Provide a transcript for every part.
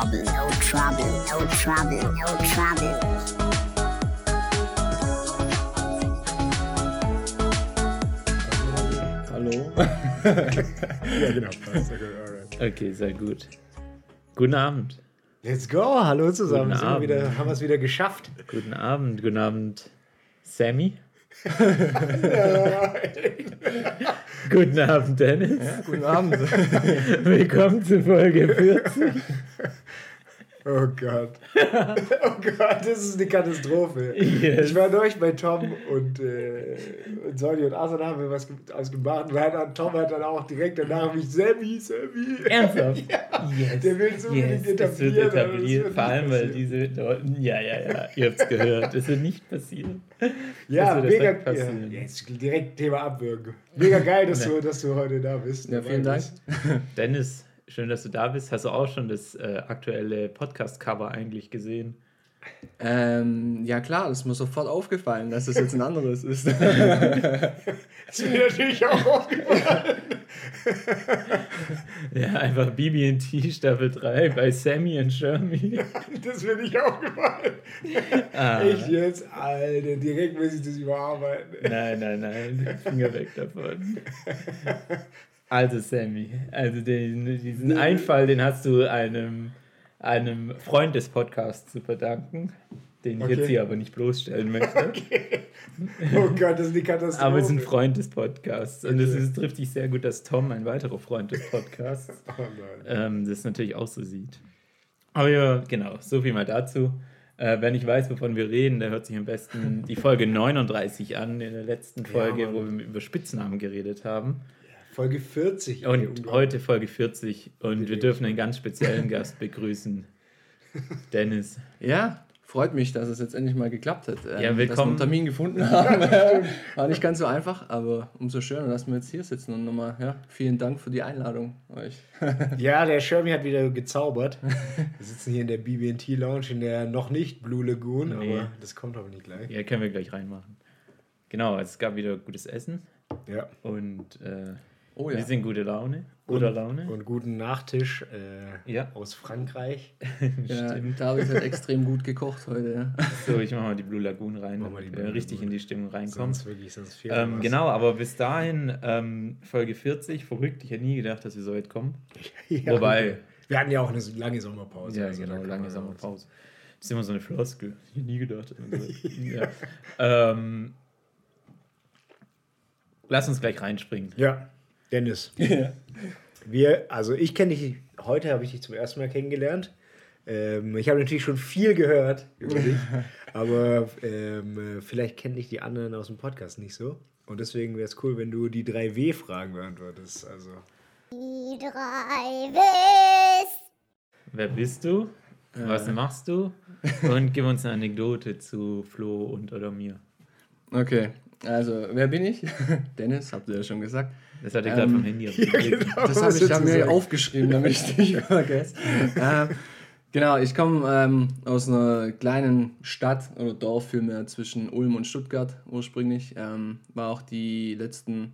trouble, no trouble, no trouble, no trouble. Hallo? Ja, genau. Okay, sehr gut. Guten Abend. Let's go. Hallo zusammen. Guten Abend. wieder, haben wir es wieder geschafft. Guten Abend. Guten Abend, Sammy. Guten Abend, Dennis. Guten Abend. Willkommen zu Folge 40. Oh Gott. Oh Gott, das ist eine Katastrophe. Yes. Ich war neulich bei Tom und, äh, und Sonny und Asan haben wir was ge- ausgemacht. Und dann, Tom hat dann auch direkt danach mich Sammy, Sammy. Ernsthaft? Ja. Yes. Der will so yes, wird etablieren, das etabliert. wird Vor allem, weil diese Leute. Ja, ja, ja. Ihr habt es gehört. Das wird nicht passieren. Ja, wird mega. direkt Ja, passieren. jetzt direkt Thema abwürgen. Mega geil, dass, du, dass du heute da bist. Ja, vielen Dank. Dennis, schön, dass du da bist. Hast du auch schon das äh, aktuelle Podcast-Cover eigentlich gesehen? Ähm, ja klar, das ist mir sofort aufgefallen, dass das jetzt ein anderes ist. Das ist mir natürlich auch aufgefallen. Ja, einfach BB&T Staffel 3 bei Sammy und Shermie. Das ist mir nicht aufgefallen. Ah. Echt jetzt? Alter, direkt muss ich das überarbeiten. Nein, nein, nein, Finger weg davon. Also Sammy, also den, diesen Einfall, den hast du einem, einem Freund des Podcasts zu verdanken, den ich Okay. jetzt hier aber nicht bloßstellen möchte. Oh Gott, das ist eine Katastrophe. Aber es ist ein Freund des Podcasts. Und es Okay. ist, trifft dich sehr gut, dass Tom, ein weiterer Freund des Podcasts, Oh ähm, das natürlich auch so sieht. Aber ja, genau, so viel mal dazu. Äh, wer nicht weiß, wovon wir reden, der hört sich am besten die Folge 39 an, in der letzten Folge, Mann. wo wir über Spitznamen geredet haben. Folge 40. ey, Und heute Folge 40 und wir dürfen einen ganz speziellen Gast begrüßen. Dennis. ja, freut mich, dass es jetzt endlich mal geklappt hat. Ähm, Ja, Dass wir willkommen. einen Termin gefunden haben. War nicht ganz so einfach, aber umso schöner, dass wir jetzt hier sitzen. Und nochmal, ja, vielen Dank für die Einladung euch. Ja, der Shermie hat wieder gezaubert. Wir sitzen hier in der BB&T Lounge in der noch nicht Blue Lagoon, Nee. aber das kommt aber nicht gleich. Ja, können wir gleich reinmachen. Genau, es gab wieder gutes Essen Ja. und äh, Oh wir ja. sind gute Laune. Guter und, Laune. Und guten Nachtisch äh, Ja. aus Frankreich. ja David hat extrem gut gekocht heute. Ja. So, ich mache mal die Blue Lagoon rein, damit die wir Blue richtig Lagoon. in die Stimmung reinkommen. Sonst wirklich, sonst fehlt Ähm, genau, aber bis dahin, ähm, Folge 40, verrückt. Ich hätte nie gedacht, dass wir so weit kommen. Ja. Wobei, Wir hatten ja auch eine lange Sommerpause. ja, also genau, lange Sommerpause. Das ist immer so eine Floskel. Ich hätte nie gedacht. dass wir so weit- ja. ähm, lass uns gleich reinspringen. Ja, Dennis. Wir, also ich kenne dich, heute habe ich dich zum ersten Mal kennengelernt. Ähm, ich habe natürlich schon viel gehört über dich, aber ähm, äh, vielleicht kennen dich die anderen aus dem Podcast nicht so. Und deswegen wäre es cool, wenn du die drei W-Fragen beantwortest. Also, Die drei Ws. Wer bist du? Was machst du? Und gib uns eine Anekdote zu Flo und oder mir. Okay, also wer bin ich? Dennis, habt ihr ja schon gesagt. Das hat er gerade Ähm, vom Handy abgelegt. Das was habe ich hab mir aufgeschrieben, damit ich nicht vergesse. ähm, genau, ich komme ähm, aus einer kleinen Stadt oder Dorf vielmehr zwischen Ulm und Stuttgart ursprünglich. Ähm, war auch die letzten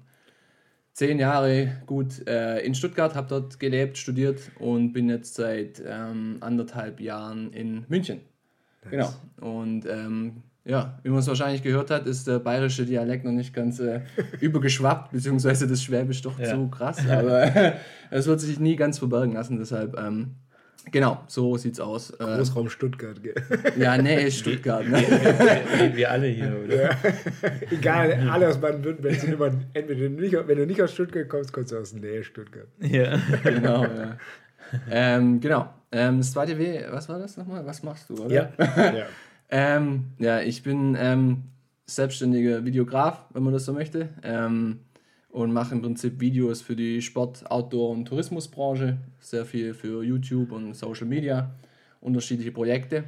zehn Jahre gut äh, in Stuttgart, habe dort gelebt, studiert und bin jetzt seit ähm, anderthalb Jahren in München. Genau. Und ähm, ja, wie man es wahrscheinlich gehört hat, ist der bayerische Dialekt noch nicht ganz äh, übergeschwappt, beziehungsweise das Schwäbisch doch Ja. zu krass. Aber es wird sich nie ganz verbergen lassen. Deshalb, ähm, genau, so sieht's aus. Äh, Großraum Stuttgart, gell? ja, nee, Stuttgart. Ne? wir, wir alle hier, oder? Egal, alle aus Baden-Württemberg sind immer, entweder nicht, wenn du nicht aus Stuttgart kommst, kommst du aus der Nähe Stuttgart. Ja. genau, ja. ähm, genau. Ähm, das zweite W, was war das nochmal? Was machst du, oder? Ja, ja. Ähm, ja, ich bin ähm, selbstständiger Videograf, wenn man das so möchte. Ähm, und mache im Prinzip Videos für die Sport-, Outdoor- und Tourismusbranche. Sehr viel für YouTube und Social Media, unterschiedliche Projekte.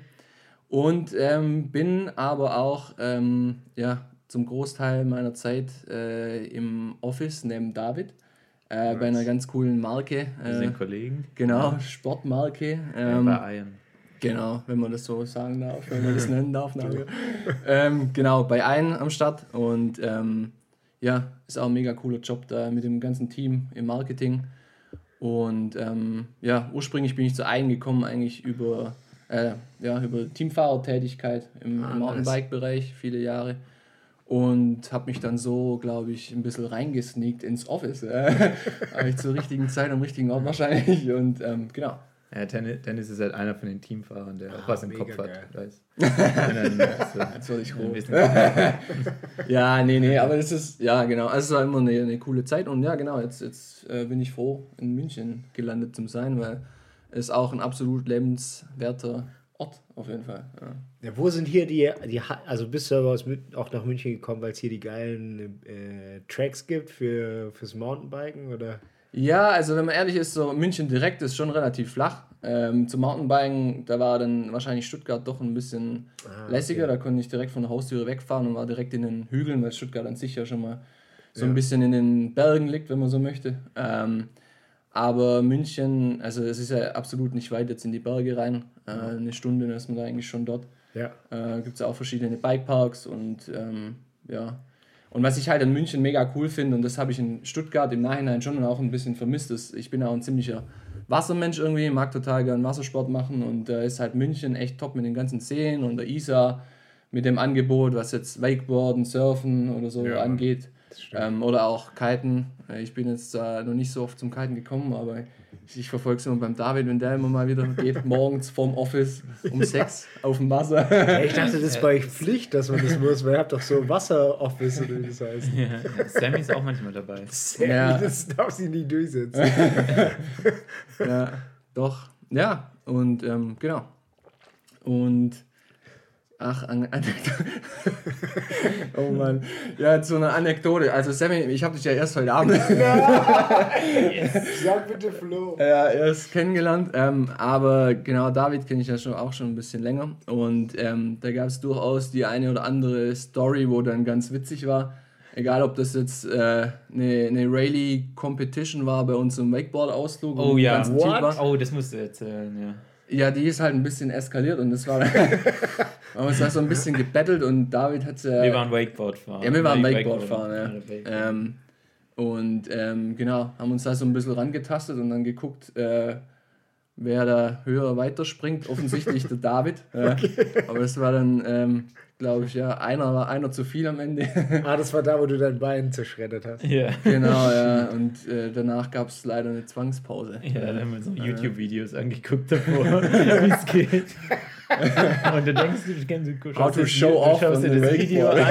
Und ähm, bin aber auch ähm, ja, zum Großteil meiner Zeit äh, im Office neben David. Äh, Bei einer ganz coolen Marke. Wir Äh, sind Kollegen. genau, Sportmarke. Ja, Ähm, bei Eiern. Genau, wenn man das so sagen darf, wenn man das nennen darf. Ähm, genau, bei einen am Start und ähm, ja, ist auch ein mega cooler Job da mit dem ganzen Team im Marketing. Und ähm, ja, ursprünglich bin ich zu Eigen gekommen, eigentlich über, äh, ja, über Teamfahrertätigkeit im, Ah, im Mountainbike-Bereich, viele Jahre. Und habe mich dann so, glaube ich, ein bisschen reingesneakt ins Office. Äh, habe ich zur richtigen Zeit am richtigen Ort wahrscheinlich. Und ähm, genau. Ja, Dennis, Dennis ist halt einer von den Teamfahrern, der auch was im Kopf geil. hat. Weiß. So, Jetzt wurde ich Ja, nee, nee, aber das ist, ja, genau. Also es war immer eine, eine coole Zeit und ja, genau, jetzt, jetzt äh, bin ich froh, in München gelandet zu sein, weil es auch ein absolut lebenswerter Ort auf jeden Fall. Ja. Ja, wo sind hier die, die also bist du aber aus, auch nach München gekommen, weil es hier die geilen äh, Tracks gibt für, fürs Mountainbiken oder? Ja, also wenn man ehrlich ist, so München direkt ist schon relativ flach. Ähm, zum Mountainbiken, da war dann wahrscheinlich Stuttgart doch ein bisschen Ah, lässiger. okay. Da konnte ich direkt von der Haustüre wegfahren und war direkt in den Hügeln, weil Stuttgart an sich ja schon mal so Ja. ein bisschen in den Bergen liegt, wenn man so möchte. Ähm, aber München, also es ist ja absolut nicht weit jetzt in die Berge rein. Äh, eine Stunde, dann ist man da eigentlich schon dort. Ja. Äh, Gibt es auch verschiedene Bikeparks und ähm, ja. Und was ich halt in München mega cool finde, und das habe ich in Stuttgart im Nachhinein schon auch ein bisschen vermisst, ist, ich bin auch ein ziemlicher Wassermensch irgendwie, mag total gern Wassersport machen und da ist halt München echt top mit den ganzen Seen und der Isar mit dem Angebot, was jetzt Wakeboarden, Surfen oder so Ja, angeht. Ähm, oder auch Kiten. Äh, Ich bin jetzt äh, noch nicht so oft zum Kiten gekommen, aber ich, ich verfolge es immer beim David, wenn der immer mal wieder geht, morgens vorm Office um sechs auf dem Wasser. Ja, ich dachte, das ist bei euch Pflicht, dass man das muss, weil ihr habt doch so Wasser-Office oder wie das heißt. Ja, Sammy ist auch manchmal dabei. Ja. Das darf sie nicht durchsetzen. ja, doch. Ja, und ähm, genau. Und ach, an Anekdote. oh Mann. Ja, so eine Anekdote. Also Sammy, ich habe dich ja erst heute Abend Sag bitte Flo. ja, erst kennengelernt. Ähm, aber genau, David kenne ich ja schon auch schon ein bisschen länger. Und ähm, da gab es durchaus die eine oder andere Story, wo dann ganz witzig war. Egal, ob das jetzt äh, eine, eine Rayleigh Competition war bei uns im Wakeboard-Ausflug. Oh ja. ganzen Team waren. Oh, das musst du erzählen, ja. Ja, die ist halt ein bisschen eskaliert und das war. aber es war so ein bisschen gebettelt und David hat äh, Wir waren Wakeboard fahren. ja, wir waren Wake- Wakeboard fahren, ja. Wakeboard. Ähm, und ähm, genau, haben uns da so ein bisschen rangetastet und dann geguckt, äh, wer da höher weiterspringt. Offensichtlich der David. Ja. Aber es war dann, ähm, glaube ich, ja, einer war einer zu viel am Ende. Ah, das war da, wo du dein Bein zerschreddert hast. Ja. genau, ja. Und äh, danach gab es leider eine Zwangspause. Ja, dann haben wir so YouTube-Videos angeguckt davor, wie es geht. Und du denkst, du du How schaust to das show du off schaust dir das Video an.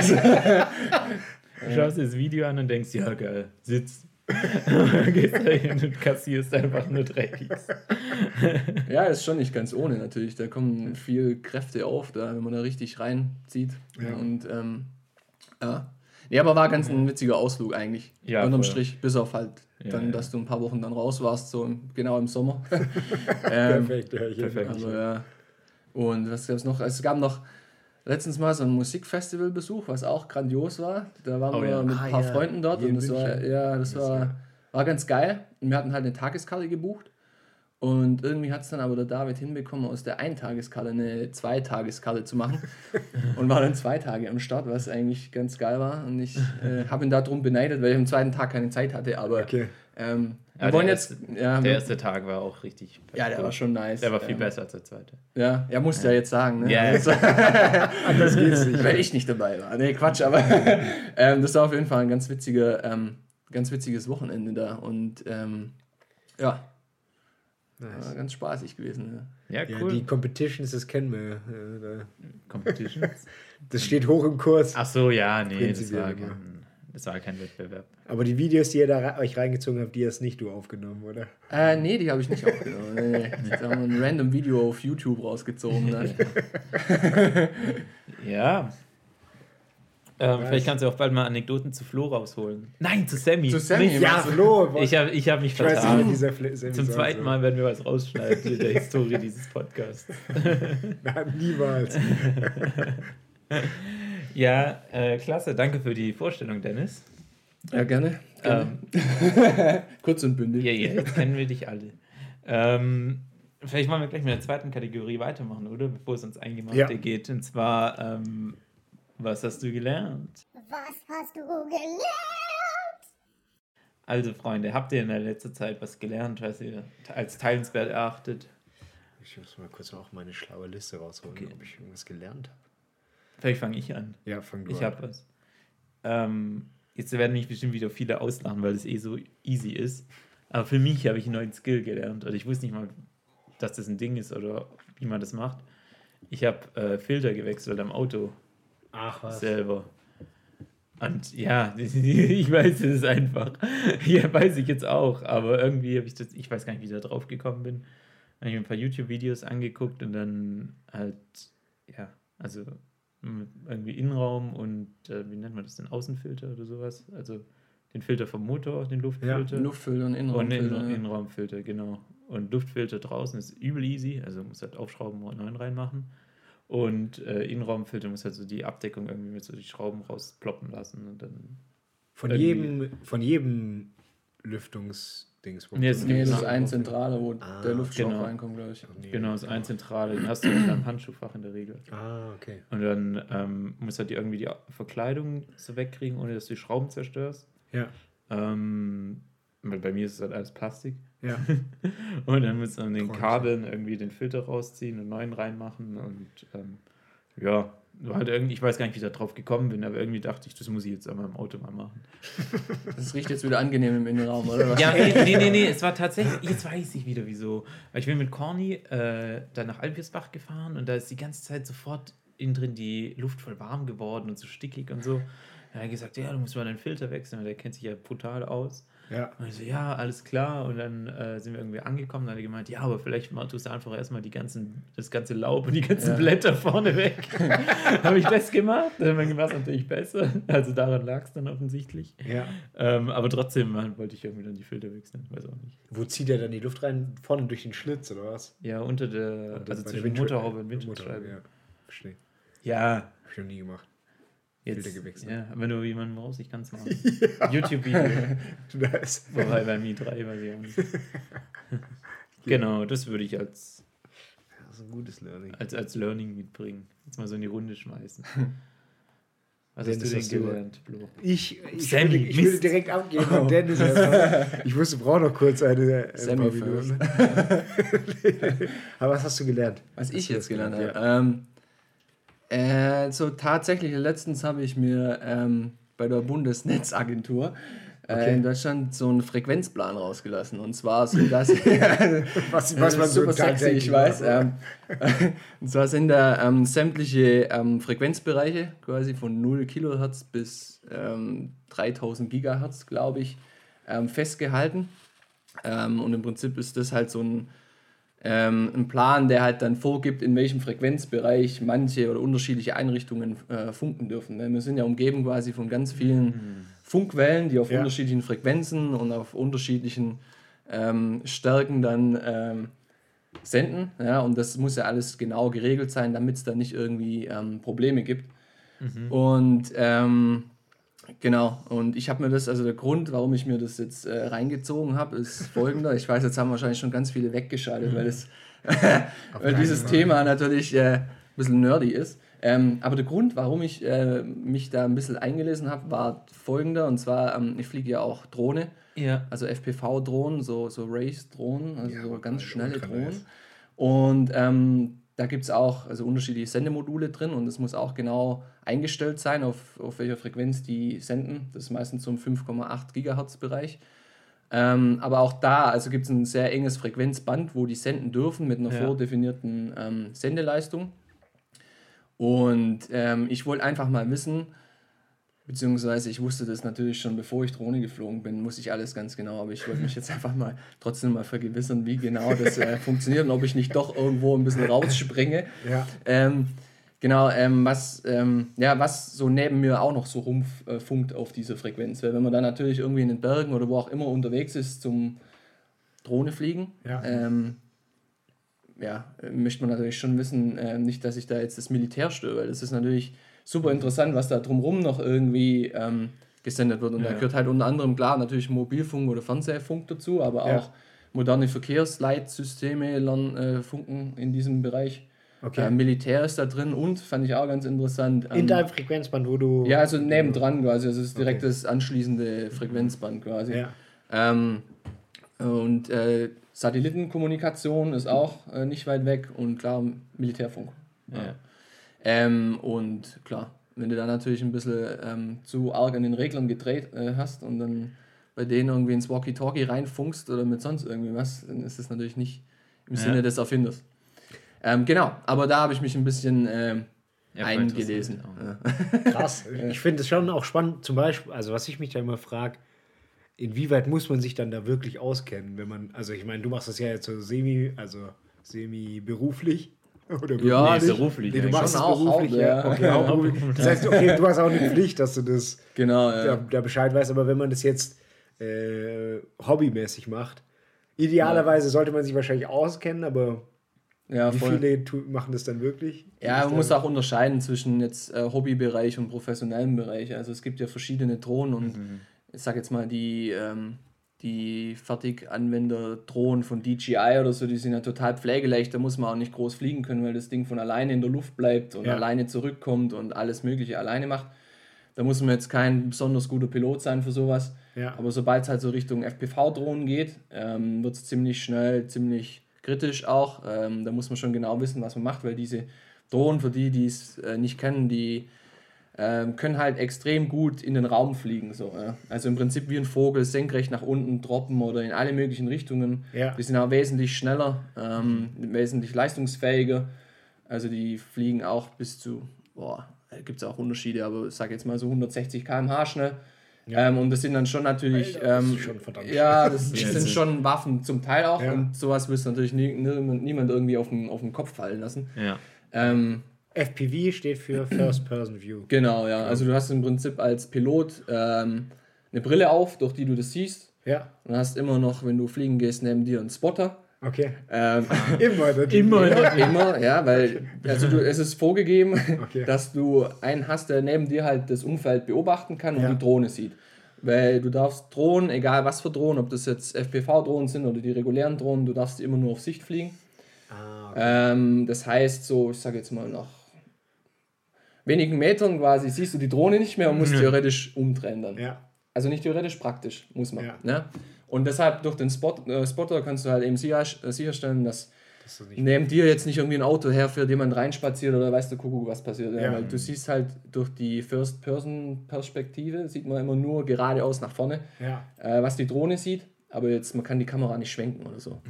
Du schaust dir das Video an und denkst, ja geil, sitz. Gehst du hin und kassierst einfach nur Dreckigs. Ja, ist schon nicht ganz ohne natürlich. Da kommen viel Kräfte auf, da, wenn man da richtig reinzieht. Ja. Und ähm, ja. Nee, aber war ganz ein witziger Ausflug eigentlich. Ja, Unterm voll. Strich, bis auf halt Ja, dann, ja. dass du ein paar Wochen dann raus warst, so im, genau im Sommer. ähm, Perfekt, ich perfekt. aber, ja. Und was gab es noch? Es gab noch letztens mal so ein Musikfestivalbesuch, was auch grandios war. Da waren Oh wir ja. mit ein Ah, paar ja. Freunden dort Hier und das war, ja, das Das war, ja. war ganz geil. Und wir hatten halt eine Tageskarte gebucht. Und irgendwie hat es dann aber der David hinbekommen, aus der Eintageskarte eine Zweitageskarte zu machen. und war dann zwei Tage am Start, was eigentlich ganz geil war. Und ich äh, habe ihn darum beneidet, weil ich am zweiten Tag keine Zeit hatte. Aber Okay. ähm, wir Ja, wollen jetzt. erste- Ja, Der erste Tag war auch richtig. ja, der war schon nice. Der war viel ähm, besser als der zweite. Ja, ja, musst ja jetzt sagen. Ne? Ja, ja. Also, Anders geht's nicht. weil ich nicht dabei war. Nee, Quatsch, aber ähm, das war auf jeden Fall ein ganz witziger, ähm, ganz witziges Wochenende da und ähm, ja, Nice. war ganz spaßig gewesen. Ja, Ja, cool. die Competitions, das kennen wir. äh, Competitions. Das steht hoch im Kurs. Ach so, ja, nee, das war, immer. Das war kein Wettbewerb. Aber die Videos, die ihr da euch reingezogen habt, die hast nicht du aufgenommen, oder? Äh, nee, die habe ich nicht aufgenommen. Nee, nee. Da haben wir ein random Video auf YouTube rausgezogen. Ne? Ja. Ähm, vielleicht kannst du auch bald mal Anekdoten zu Flo rausholen. Nein, zu Sammy. Zu Sammy, Nicht- Ja, Flo! Ich habe ich hab mich ich weiß nicht, vertan. Sammy Zum zweiten so. Mal werden wir was rausschneiden in der Historie dieses Podcasts. Nein, niemals. Ja, äh, klasse. Danke für die Vorstellung, Dennis. Ja, gerne. gerne. Ähm, Kurz und bündig. ja, ja, jetzt kennen wir dich alle. Ähm, vielleicht wollen wir gleich mit der zweiten Kategorie weitermachen, oder? Bevor es ins Eingemachte Ja. geht. Und zwar, ähm, was hast du gelernt? Was hast du gelernt? Also Freunde, habt ihr in der letzten Zeit was gelernt, was ihr als teilenswert erachtet? Ich muss mal kurz auch meine schlaue Liste rausholen, Okay. ob ich irgendwas gelernt habe. Vielleicht fange ich an. Ja, fang du Ich an. habe was. Ähm, jetzt werden mich bestimmt wieder viele auslachen, weil es eh so easy ist. Aber für mich habe ich einen neuen Skill gelernt. Also ich wusste nicht mal, dass das ein Ding ist oder wie man das macht. Ich habe äh, Filter gewechselt am Auto Ach was. selber. Und ja, ich weiß, es einfach. Ja, weiß ich jetzt auch. Aber irgendwie habe ich das, ich weiß gar nicht, wie ich da drauf gekommen bin. Habe ich mir ein paar YouTube-Videos angeguckt und dann halt, ja, also irgendwie Innenraum und äh, wie nennt man das denn? Außenfilter oder sowas? Also den Filter vom Motor, den Luftfilter. Luftfilter und und Innenraumfilter. Innen ja. Innenraumfilter, genau. Und Luftfilter draußen ist übel easy, also muss halt aufschrauben und neuen reinmachen. Und äh, Innenraumfilter muss halt so die Abdeckung irgendwie mit so die Schrauben rausploppen lassen und dann. Von jedem, von jedem Lüftungsdings. Nee, es Nee, das ist ein Zentrale, wo Ah, der Luftschlauch genau. reinkommt, glaube ich. Genau, das ist ein Zentrale, den hast du in deinem Handschuhfach in der Regel. Ah, okay. Und dann ähm, musst halt die irgendwie die Verkleidung so wegkriegen, ohne dass du die Schrauben zerstörst. Ja, Ähm, weil bei mir ist es halt alles Plastik. ja. Und dann muss man den Träumchen. Kabeln irgendwie den Filter rausziehen und neuen reinmachen. Und ähm, ja, halt irgendwie, ich weiß gar nicht, wie ich da drauf gekommen bin, aber irgendwie dachte ich, das muss ich jetzt einmal im Auto mal machen. Das riecht jetzt wieder angenehm im Innenraum, oder? was? Ja, nee, nee, nee, nee, es war tatsächlich, jetzt weiß ich wieder wieso. Ich bin mit Corny äh, da nach Alpirsbach gefahren und da ist die ganze Zeit sofort innen drin die Luft voll warm geworden und so stickig und so. Da hat er gesagt, ja, du musst mal deinen Filter wechseln, weil der kennt sich ja brutal aus. Ja, Und ich so, ja, alles klar. Und dann äh, sind wir irgendwie angekommen. Dann hat er gemeint, ja, aber vielleicht mal, tust du einfach erstmal die ganzen, das ganze Laub und die ganzen Ja. Blätter vorne weg. Habe ich das gemacht? Dann war es natürlich besser. Also daran lag es dann offensichtlich. ja. Ähm, aber trotzdem äh, wollte ich irgendwie dann die Filter wechseln. Weiß auch nicht. Wo zieht er dann die Luft rein? Vorne durch den Schlitz oder was? Ja, unter der, also zwischen Motorhaube und Windschutzscheibe. Ja, verstehe. Ja, Hab ich noch nie gemacht. Jetzt. Filter gewechselt. Ja, wenn du jemanden brauchst, ich kann es machen. YouTube-Video. Nice. Wobei beim i3 weiß ich auch nicht. genau, das würde ich als Das ist ein gutes Learning. als, als Learning mitbringen. Jetzt mal so in die Runde schmeißen. Was Dennis, hast du hast denn du- gelernt, Blo? Ich, ich, Sammy, würde, ich würde direkt abgehen und Dennis. Ich wusste, brauche noch kurz eine. ein Sammy paar Minuten. Aber was hast du gelernt? Was ich Hast du jetzt gelernt gelernt? habe. Ähm, äh, so tatsächlich, letztens habe ich mir ähm, bei der Bundesnetzagentur äh, Okay. in Deutschland so einen Frequenzplan rausgelassen. Und zwar so, dass. Was, Das was man so super sexy, tagtäglich ich weiß. Ähm, und zwar sind da ähm, sämtliche ähm, Frequenzbereiche, quasi von 0 Kilohertz bis ähm, 3000 Gigahertz, glaube ich, ähm, festgehalten. Ähm, und im Prinzip ist das halt so ein, ähm, ein Plan, der halt dann vorgibt, in welchem Frequenzbereich manche oder unterschiedliche Einrichtungen äh, funken dürfen. Weil Wir sind ja umgeben quasi von ganz vielen Funkwellen, die auf Ja. unterschiedlichen Frequenzen und auf unterschiedlichen ähm, Stärken dann ähm, senden. Ja, und das muss ja alles genau geregelt sein, damit es da nicht irgendwie ähm, Probleme gibt. Und ähm, genau, und ich habe mir das, also der Grund, warum ich mir das jetzt äh, reingezogen habe, ist folgender. Ich weiß, jetzt haben wahrscheinlich schon ganz viele weggeschaltet, weil, das, weil dieses Thema natürlich äh, ein bisschen nerdy ist. Ähm, aber der Grund, warum ich äh, mich da ein bisschen eingelesen habe, war folgender. Und zwar, ähm, ich fliege ja auch Drohne Ja. also FPV-Drohnen, so, so Race-Drohnen, also Ja, so ganz ultra schnelle. Drohnen. Und ähm, da gibt es auch also unterschiedliche Sendemodule drin und es muss auch genau eingestellt sein, auf, auf welcher Frequenz die senden. Das ist meistens so im 5,8 Gigahertz-Bereich. Ähm, aber auch da also gibt es ein sehr enges Frequenzband, wo die senden dürfen mit einer Ja. vordefinierten ähm, Sendeleistung. Und ähm, ich wollte einfach mal wissen, beziehungsweise ich wusste das natürlich schon, bevor ich Drohne geflogen bin, muss ich alles ganz genau, aber ich wollte mich jetzt einfach mal trotzdem mal vergewissern, wie genau das äh, funktioniert und ob ich nicht doch irgendwo ein bisschen rausspringe. Ja. Ähm, genau, ähm, was, ähm, ja, was so neben mir auch noch so rumfunkt äh, funkt auf diese Frequenz. Weil wenn man dann natürlich irgendwie in den Bergen oder wo auch immer unterwegs ist zum Drohne fliegen, Ja. ähm, ja, äh, möchte man natürlich schon wissen, äh, nicht, dass ich da jetzt das Militär störe, weil das ist natürlich super interessant, was da drumherum noch irgendwie ähm, gesendet wird. Und da Ja. gehört halt unter anderem, klar, natürlich Mobilfunk oder Fernsehfunk dazu, aber Ja. auch moderne Verkehrsleitsysteme lernen, äh, funken in diesem Bereich. Okay. Äh, Militär ist da drin und, fand ich auch ganz interessant. In ähm, deinem Frequenzband, wo du. ja, also nebendran quasi, also es ist direkt Okay. das anschließende Frequenzband quasi. Ja. Ähm, und äh, Satellitenkommunikation ist auch äh, nicht weit weg und klar, Militärfunk. Ja. Ähm, und klar, wenn du da natürlich ein bisschen ähm, zu arg an den Reglern gedreht äh, hast und dann bei denen irgendwie ins Walkie-Talkie reinfunkst oder mit sonst irgendwie was, dann ist das natürlich nicht im Ja. Sinne des Erfinders. Ähm, genau, aber da habe ich mich ein bisschen ähm, Ja, eingelesen. Ja. Krass. Ich finde es schon auch spannend, zum Beispiel, also was ich mich da immer frage, inwieweit muss man sich dann da wirklich auskennen, wenn man, also ich meine, du machst das ja jetzt so semi, also semi-beruflich. Oder Ja, Nee, beruflich. Nee, du machst es auch beruflich, Haupt- ja. ja. Okay, hauptberuflich. Das heißt, okay, du hast auch eine Pflicht, dass du das Genau, da, ja. da Bescheid weißt, aber wenn man das jetzt äh, hobbymäßig macht, idealerweise sollte man sich wahrscheinlich auskennen, aber ja wie voll. viele machen das dann wirklich? Ja, man muss auch unterscheiden zwischen jetzt äh, Hobbybereich und professionellem Bereich. Also es gibt ja verschiedene Drohnen und ich sag jetzt mal die, ähm, die Fertiganwender-Drohnen von DJI oder so, die sind ja total pflegeleicht. Da muss man auch nicht groß fliegen können, weil das Ding von alleine in der Luft bleibt und Ja. alleine zurückkommt und alles Mögliche alleine macht. Da muss man jetzt kein besonders guter Pilot sein für sowas. Ja. Aber sobald es halt so Richtung FPV-Drohnen geht, ähm, wird es ziemlich schnell, ziemlich kritisch auch. Ähm, da muss man schon genau wissen, was man macht, weil diese Drohnen, für die, die es äh, nicht kennen, die ähm, können halt extrem gut in den Raum fliegen. So, ja. Also im Prinzip wie ein Vogel, senkrecht nach unten droppen oder in alle möglichen Richtungen. Ja. Die sind auch wesentlich schneller, ähm, wesentlich leistungsfähiger. Also die fliegen auch bis zu, boah, gibt es auch Unterschiede, aber ich sage jetzt mal so 160 km/h schnell. Ähm, und das sind dann schon natürlich, Alter, das ist ähm, schon verdammt ja, das Ja, sind das ist- schon Waffen zum Teil auch Ja. und sowas willst du natürlich nie, niemand, niemand irgendwie auf den, auf den Kopf fallen lassen. Ja. Ähm, FPV steht für First Person View. genau, ja. Also du hast im Prinzip als Pilot ähm, eine Brille auf, durch die du das siehst. Ja, Und hast immer noch, wenn du fliegen gehst, neben dir einen Spotter. okay. Ähm, Immer. das- Immer. immer, ja, weil also du, es ist vorgegeben, Okay. dass du einen hast, der neben dir halt das Umfeld beobachten kann und Ja. die Drohne sieht. Weil du darfst Drohnen, egal was für Drohnen, ob das jetzt FPV-Drohnen sind oder die regulären Drohnen, du darfst die immer nur auf Sicht fliegen. Ah, okay. Ähm, das heißt, so, ich sage jetzt mal, nach wenigen Metern quasi siehst du die Drohne nicht mehr und musst theoretisch umdrehen dann. Ja. Also nicht theoretisch, praktisch muss man. Ja. Ne? Und deshalb durch den Spot, äh, Spotter kannst du halt eben sicher, äh, sicherstellen, dass Das neben dir jetzt nicht irgendwie ein Auto herfährt, jemand reinspaziert oder weißt du, Kuckuck, was passiert. Ja. Ja. Weil du siehst halt durch die First-Person-Perspektive, sieht man immer nur geradeaus nach vorne, ja. äh, was die Drohne sieht. Aber jetzt, man kann die Kamera nicht schwenken oder so.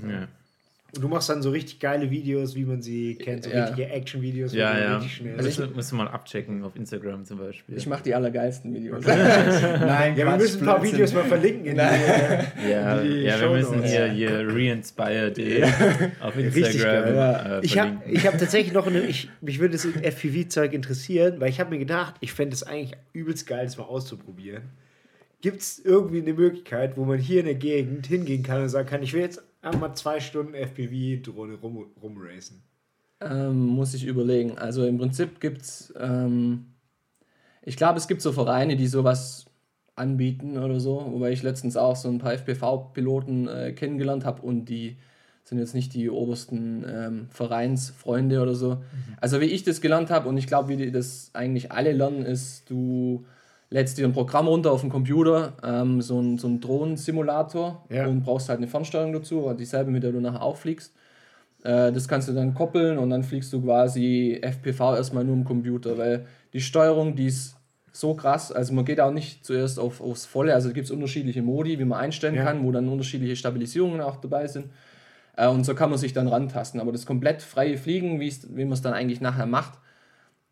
Und du machst dann so richtig geile Videos, wie man sie kennt, so Ja. richtige Action-Videos, wo Ja, man ja. richtig schnell. Also ich musst du mal abchecken auf Instagram zum Beispiel. Ich mache die allergeilsten Videos. Nein, ja, wir müssen ein paar. Videos mal verlinken. In die, äh, ja, die ja, wir müssen hier, hier re-inspire.de auf Instagram geil, ja. äh, ich habe ich hab tatsächlich noch eine. Ich, mich würde das FPV-Zeug interessieren, weil ich habe mir gedacht, ich fände es eigentlich übelst geil, das mal auszuprobieren. Gibt es irgendwie eine Möglichkeit, wo man hier in der Gegend hingehen kann und sagen kann, ich will jetzt einmal zwei Stunden FPV-Drohne rum, rumracen? Ähm, muss ich überlegen. Also im Prinzip gibt es, ähm, ich glaube, es gibt so Vereine, die sowas anbieten oder so, wobei ich letztens auch so ein paar FPV-Piloten äh, kennengelernt habe und die sind jetzt nicht die obersten ähm, Vereinsfreunde oder so. Also wie ich das gelernt habe und ich glaube, wie die das eigentlich alle lernen, ist, du lädst dir ein Programm runter auf dem Computer, ähm, so ein, so ein Drohnensimulator Ja. und brauchst halt eine Fernsteuerung dazu, dieselbe, mit der du nachher auch fliegst. Äh, das kannst du dann koppeln und dann fliegst du quasi FPV erstmal nur im Computer, weil die Steuerung, die ist so krass, also man geht auch nicht zuerst auf, aufs Volle, also gibt es unterschiedliche Modi, wie man einstellen Ja. kann, wo dann unterschiedliche Stabilisierungen auch dabei sind. Äh, und so kann man sich dann rantasten, aber das komplett freie Fliegen, wie man es dann eigentlich nachher macht,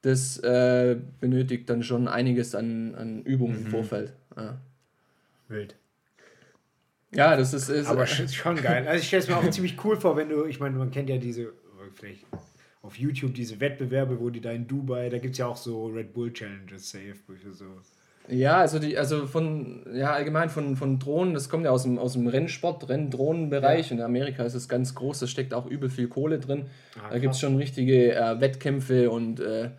das äh, benötigt dann schon einiges an, an Übungen im Vorfeld. Ja. Wild. Ja, das ist, ist Aber sch- schon geil. Also ich stelle es mir auch ziemlich cool vor, wenn du, ich meine, man kennt ja diese, vielleicht auf YouTube diese Wettbewerbe, wo die da in Dubai, da gibt es ja auch so Red Bull Challenges safe, so. Ja, also die, also von, ja, allgemein von, von Drohnen, das kommt ja aus dem, aus dem Rennsport, Renndrohnenbereich. In Amerika ist es ganz groß, da steckt auch übel viel Kohle drin. Ah, da gibt es schon richtige äh, Wettkämpfe und äh,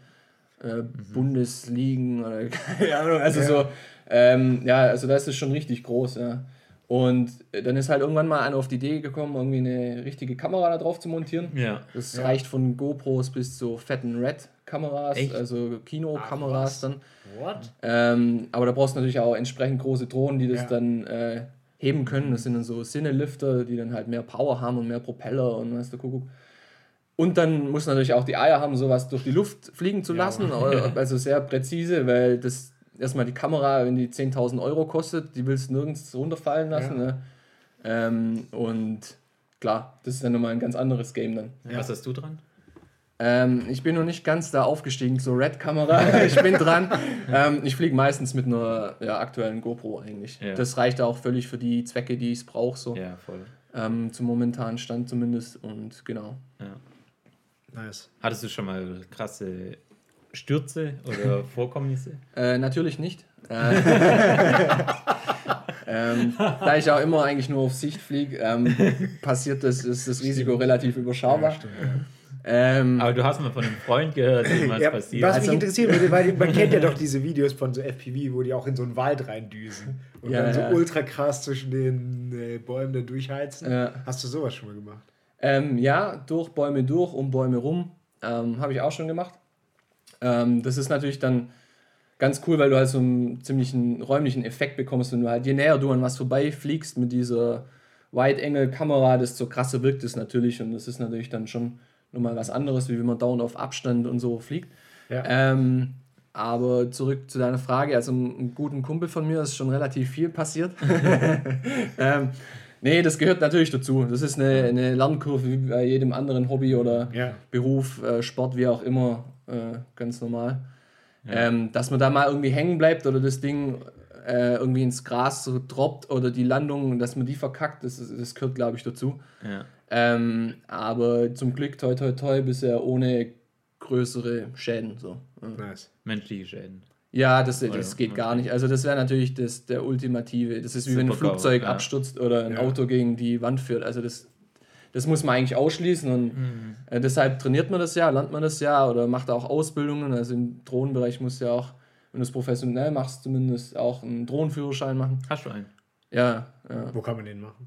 äh, Bundesligen oder keine Ahnung. Also Ja. so, ähm, ja, also da ist es schon richtig groß, ja. Und äh, dann ist halt irgendwann mal einer auf die Idee gekommen, irgendwie eine richtige Kamera da drauf zu montieren. Ja. Das Ja. reicht von GoPros bis zu fetten Red-Kameras, also Kinokameras dann. What? Ähm, aber da brauchst du natürlich auch entsprechend große Drohnen, die das Ja. dann äh, heben können. Das sind dann so Sinnelifter, die dann halt mehr Power haben und mehr Propeller und was der Kuckuck. Und dann muss natürlich auch die Eier haben, sowas durch die Luft fliegen zu lassen. Also sehr präzise, weil das erstmal die Kamera, wenn die 10.000 Euro kostet, die willst du nirgends runterfallen lassen. Ja. Ne? Ähm, und klar, das ist dann nochmal ein ganz anderes Game dann. Was hast du dran? Ähm, ich bin noch nicht ganz da aufgestiegen zur Red-Kamera. ich bin dran. Ähm, ich fliege meistens mit einer ja, aktuellen GoPro eigentlich. Ja. Das reicht auch völlig für die Zwecke, die ich brauche, so. Ja, voll. Ähm, zum momentanen Stand zumindest. Und genau. Ja. Nice. Hattest du schon mal krasse Stürze oder Vorkommnisse? Äh, natürlich nicht. Äh, ähm, da ich auch immer eigentlich nur auf Sicht fliege, ähm, passiert das, ist das Risiko relativ überschaubar. Ja, stimmt, ja. ähm, Aber du hast mal von einem Freund gehört, was Ja, passiert. was Also- mich interessieren würde, weil man kennt ja doch diese Videos von so FPV, wo die auch in so einen Wald reindüsen und Ja, dann so ja. ultra krass zwischen den äh, Bäumen da durchheizen. Ja. Hast du sowas schon mal gemacht? Ähm, ja, durch Bäume durch, um Bäume rum. Ähm, Habe ich auch schon gemacht. Ähm, das ist natürlich dann ganz cool, weil du halt so einen ziemlichen räumlichen Effekt bekommst, wenn du halt, je näher du an was vorbei fliegst mit dieser Wide-Angle-Kamera, desto krasser wirkt es natürlich und das ist natürlich dann schon nochmal was anderes, wie wenn man dauernd auf Abstand und so fliegt. Ja. Ähm, aber zurück zu deiner Frage, also einem guten Kumpel von mir ist schon relativ viel passiert. ähm, nee, das gehört natürlich dazu. Das ist eine, eine Lernkurve wie bei jedem anderen Hobby oder Ja. Beruf, äh, Sport, wie auch immer, äh, ganz normal. Ähm, dass man da mal irgendwie hängen bleibt oder das Ding äh, irgendwie ins Gras so droppt oder die Landung, dass man die verkackt, das, das gehört, glaube ich, dazu. ja. Ähm, aber zum Glück, toi, toi, toi, bisher ohne größere Schäden. So. Ja. Nice. Menschliche Schäden. Ja, das, das geht gar nicht. Also das wäre natürlich das, der ultimative. Das ist wie wenn ein Flugzeug ja. abstürzt oder ein Ja. Auto gegen die Wand führt. Also das, das muss man eigentlich ausschließen und äh, deshalb trainiert man das ja, lernt man das ja oder macht auch Ausbildungen. Also im Drohnenbereich musst du ja auch, wenn du es professionell machst, zumindest auch einen Drohnenführerschein machen. Hast du einen? Ja, ja. Wo kann man den machen?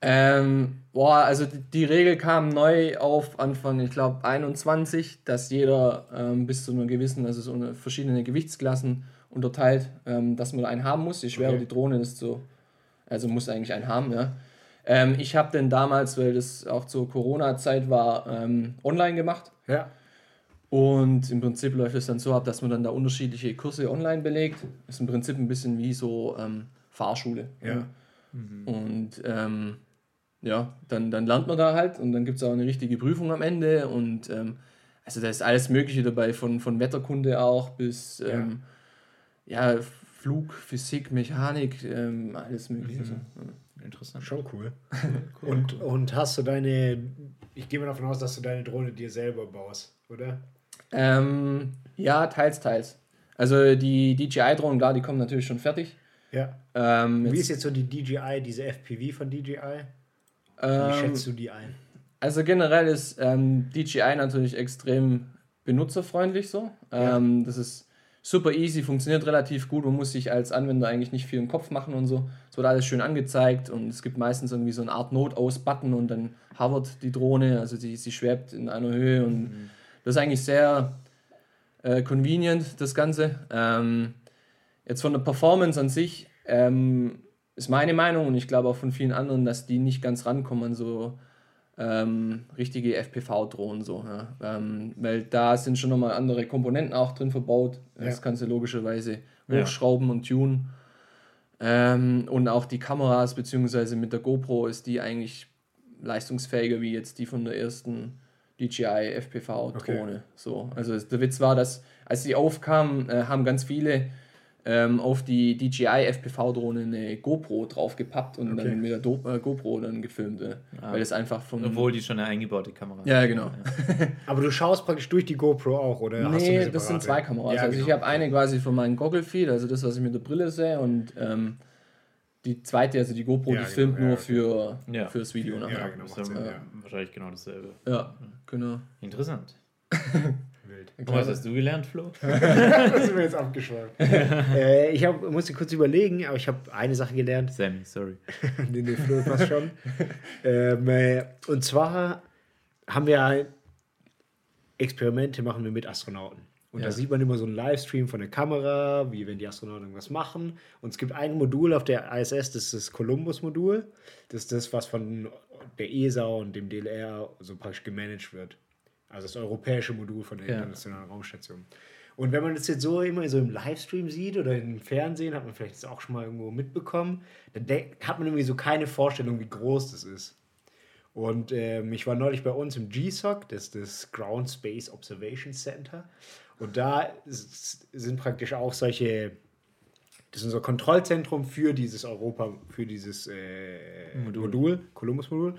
Ähm, boah, also die, die Regel kam neu auf Anfang, ich glaube, 21, dass jeder ähm, bis zu einer gewissen, also so eine verschiedene Gewichtsklassen unterteilt, ähm, dass man einen haben muss. Je schwerer Okay. die Drohne, desto, also muss eigentlich einen haben, ja. Ähm, ich habe den damals, weil das auch zur Corona-Zeit war, ähm, online gemacht. Ja. Und im Prinzip läuft es dann so ab, dass man dann da unterschiedliche Kurse online belegt. Ist im Prinzip ein bisschen wie so ähm, Fahrschule. Ja. Und ähm, ja, dann, dann lernt man da halt und dann gibt es auch eine richtige Prüfung am Ende. Und ähm, also da ist alles Mögliche dabei, von, von Wetterkunde auch bis ähm, ja. Flug, Physik, Mechanik, ähm, alles Mögliche. So. Ja. Interessant. Schon cool. Und, und hast du deine, ich gehe mal davon aus, dass du deine Drohne dir selber baust, oder? Ähm, ja, teils, teils. Also die DJI-Drohnen, klar, die kommen natürlich schon fertig. Ja. Ähm, Wie ist jetzt so die DJI, diese FPV von DJI? Wie ähm, schätzt du die ein? Also generell ist ähm, DJI natürlich extrem benutzerfreundlich so. Ähm, Das ist super easy, funktioniert relativ gut. Man muss sich als Anwender eigentlich nicht viel im Kopf machen und so. Es wird alles schön angezeigt und es gibt meistens irgendwie so eine Art Notaus-Button und dann hovert die Drohne, also sie, sie schwebt in einer Höhe und das ist eigentlich sehr äh, convenient, das Ganze. Ähm, jetzt von der Performance an sich ähm, ist meine Meinung und ich glaube auch von vielen anderen, dass die nicht ganz rankommen an so ähm, richtige FPV-Drohnen so. Ja. Ähm, weil da sind schon nochmal andere Komponenten auch drin verbaut. Das Ja. kannst du logischerweise Ja. hochschrauben und tunen. Ähm, und auch die Kameras, beziehungsweise mit der GoPro ist die eigentlich leistungsfähiger wie jetzt die von der ersten DJI FPV-Drohne. So. Also der Witz war, dass als die aufkam, äh, haben ganz viele ähm, auf die DJI FPV-Drohne eine GoPro draufgepappt und Okay. dann mit der Do äh, GoPro dann gefilmt. Äh, Ah. Weil das einfach vom. Obwohl die schon eine eingebaute Kamera Ja, genau. Aber du schaust praktisch durch die GoPro auch, oder? hast du Nee, das sind zwei Kameras. Ja, also ich genau. habe eine quasi für meinen Goggle-Feed, also das, was ich mit der Brille sehe, und ähm, die zweite, also die GoPro, Ja, die genau, filmt ja, nur okay. für, Ja. fürs Video Ja, nachher. genau. Das macht ist Sinn, ja ja. wahrscheinlich genau dasselbe. Ja, genau. Interessant. Wild. Und was hast du gelernt, Flo? Das sind wir jetzt abgeschweift. äh, ich hab, musste kurz überlegen, aber ich habe eine Sache gelernt. Sammy, sorry. nee, nee, Flo passt schon. ähm, äh, und zwar haben wir Experimente machen wir mit Astronauten. Und Ja. da sieht man immer so einen Livestream von der Kamera, wie wenn die Astronauten irgendwas machen. Und es gibt ein Modul auf der ISS, das ist das Columbus-Modul. Das ist das, was von der ESA und dem DLR so praktisch gemanagt wird. Also das europäische Modul von der Ja. Internationalen Raumstation. Und wenn man das jetzt so immer so im Livestream sieht oder im Fernsehen, hat man vielleicht das auch schon mal irgendwo mitbekommen, dann hat man irgendwie so keine Vorstellung, wie groß das ist. Und ähm, ich war neulich bei uns im GSOC, das ist das Ground Space Observation Center. Und da sind praktisch auch solche, das ist unser Kontrollzentrum für dieses Europa, für dieses äh, Modul. Modul, Columbus-Modul.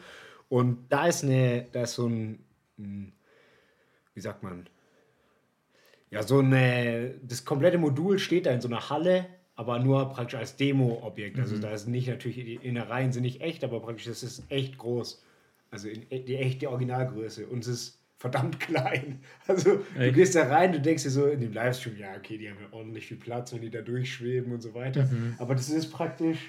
Und da ist eine, da ist so ein, ein, wie sagt man, ja, so eine, das komplette Modul steht da in so einer Halle, aber nur praktisch als Demo-Objekt. Also Mhm. da ist nicht natürlich, die Innereien sind nicht echt, aber praktisch das ist echt groß. Also in, die echte Originalgröße. Und es ist verdammt klein. Also du Echt? gehst da rein, du denkst dir so in dem Livestream, ja, okay, die haben ja ordentlich viel Platz, wenn die da durchschweben und so weiter. Mhm. Aber das ist praktisch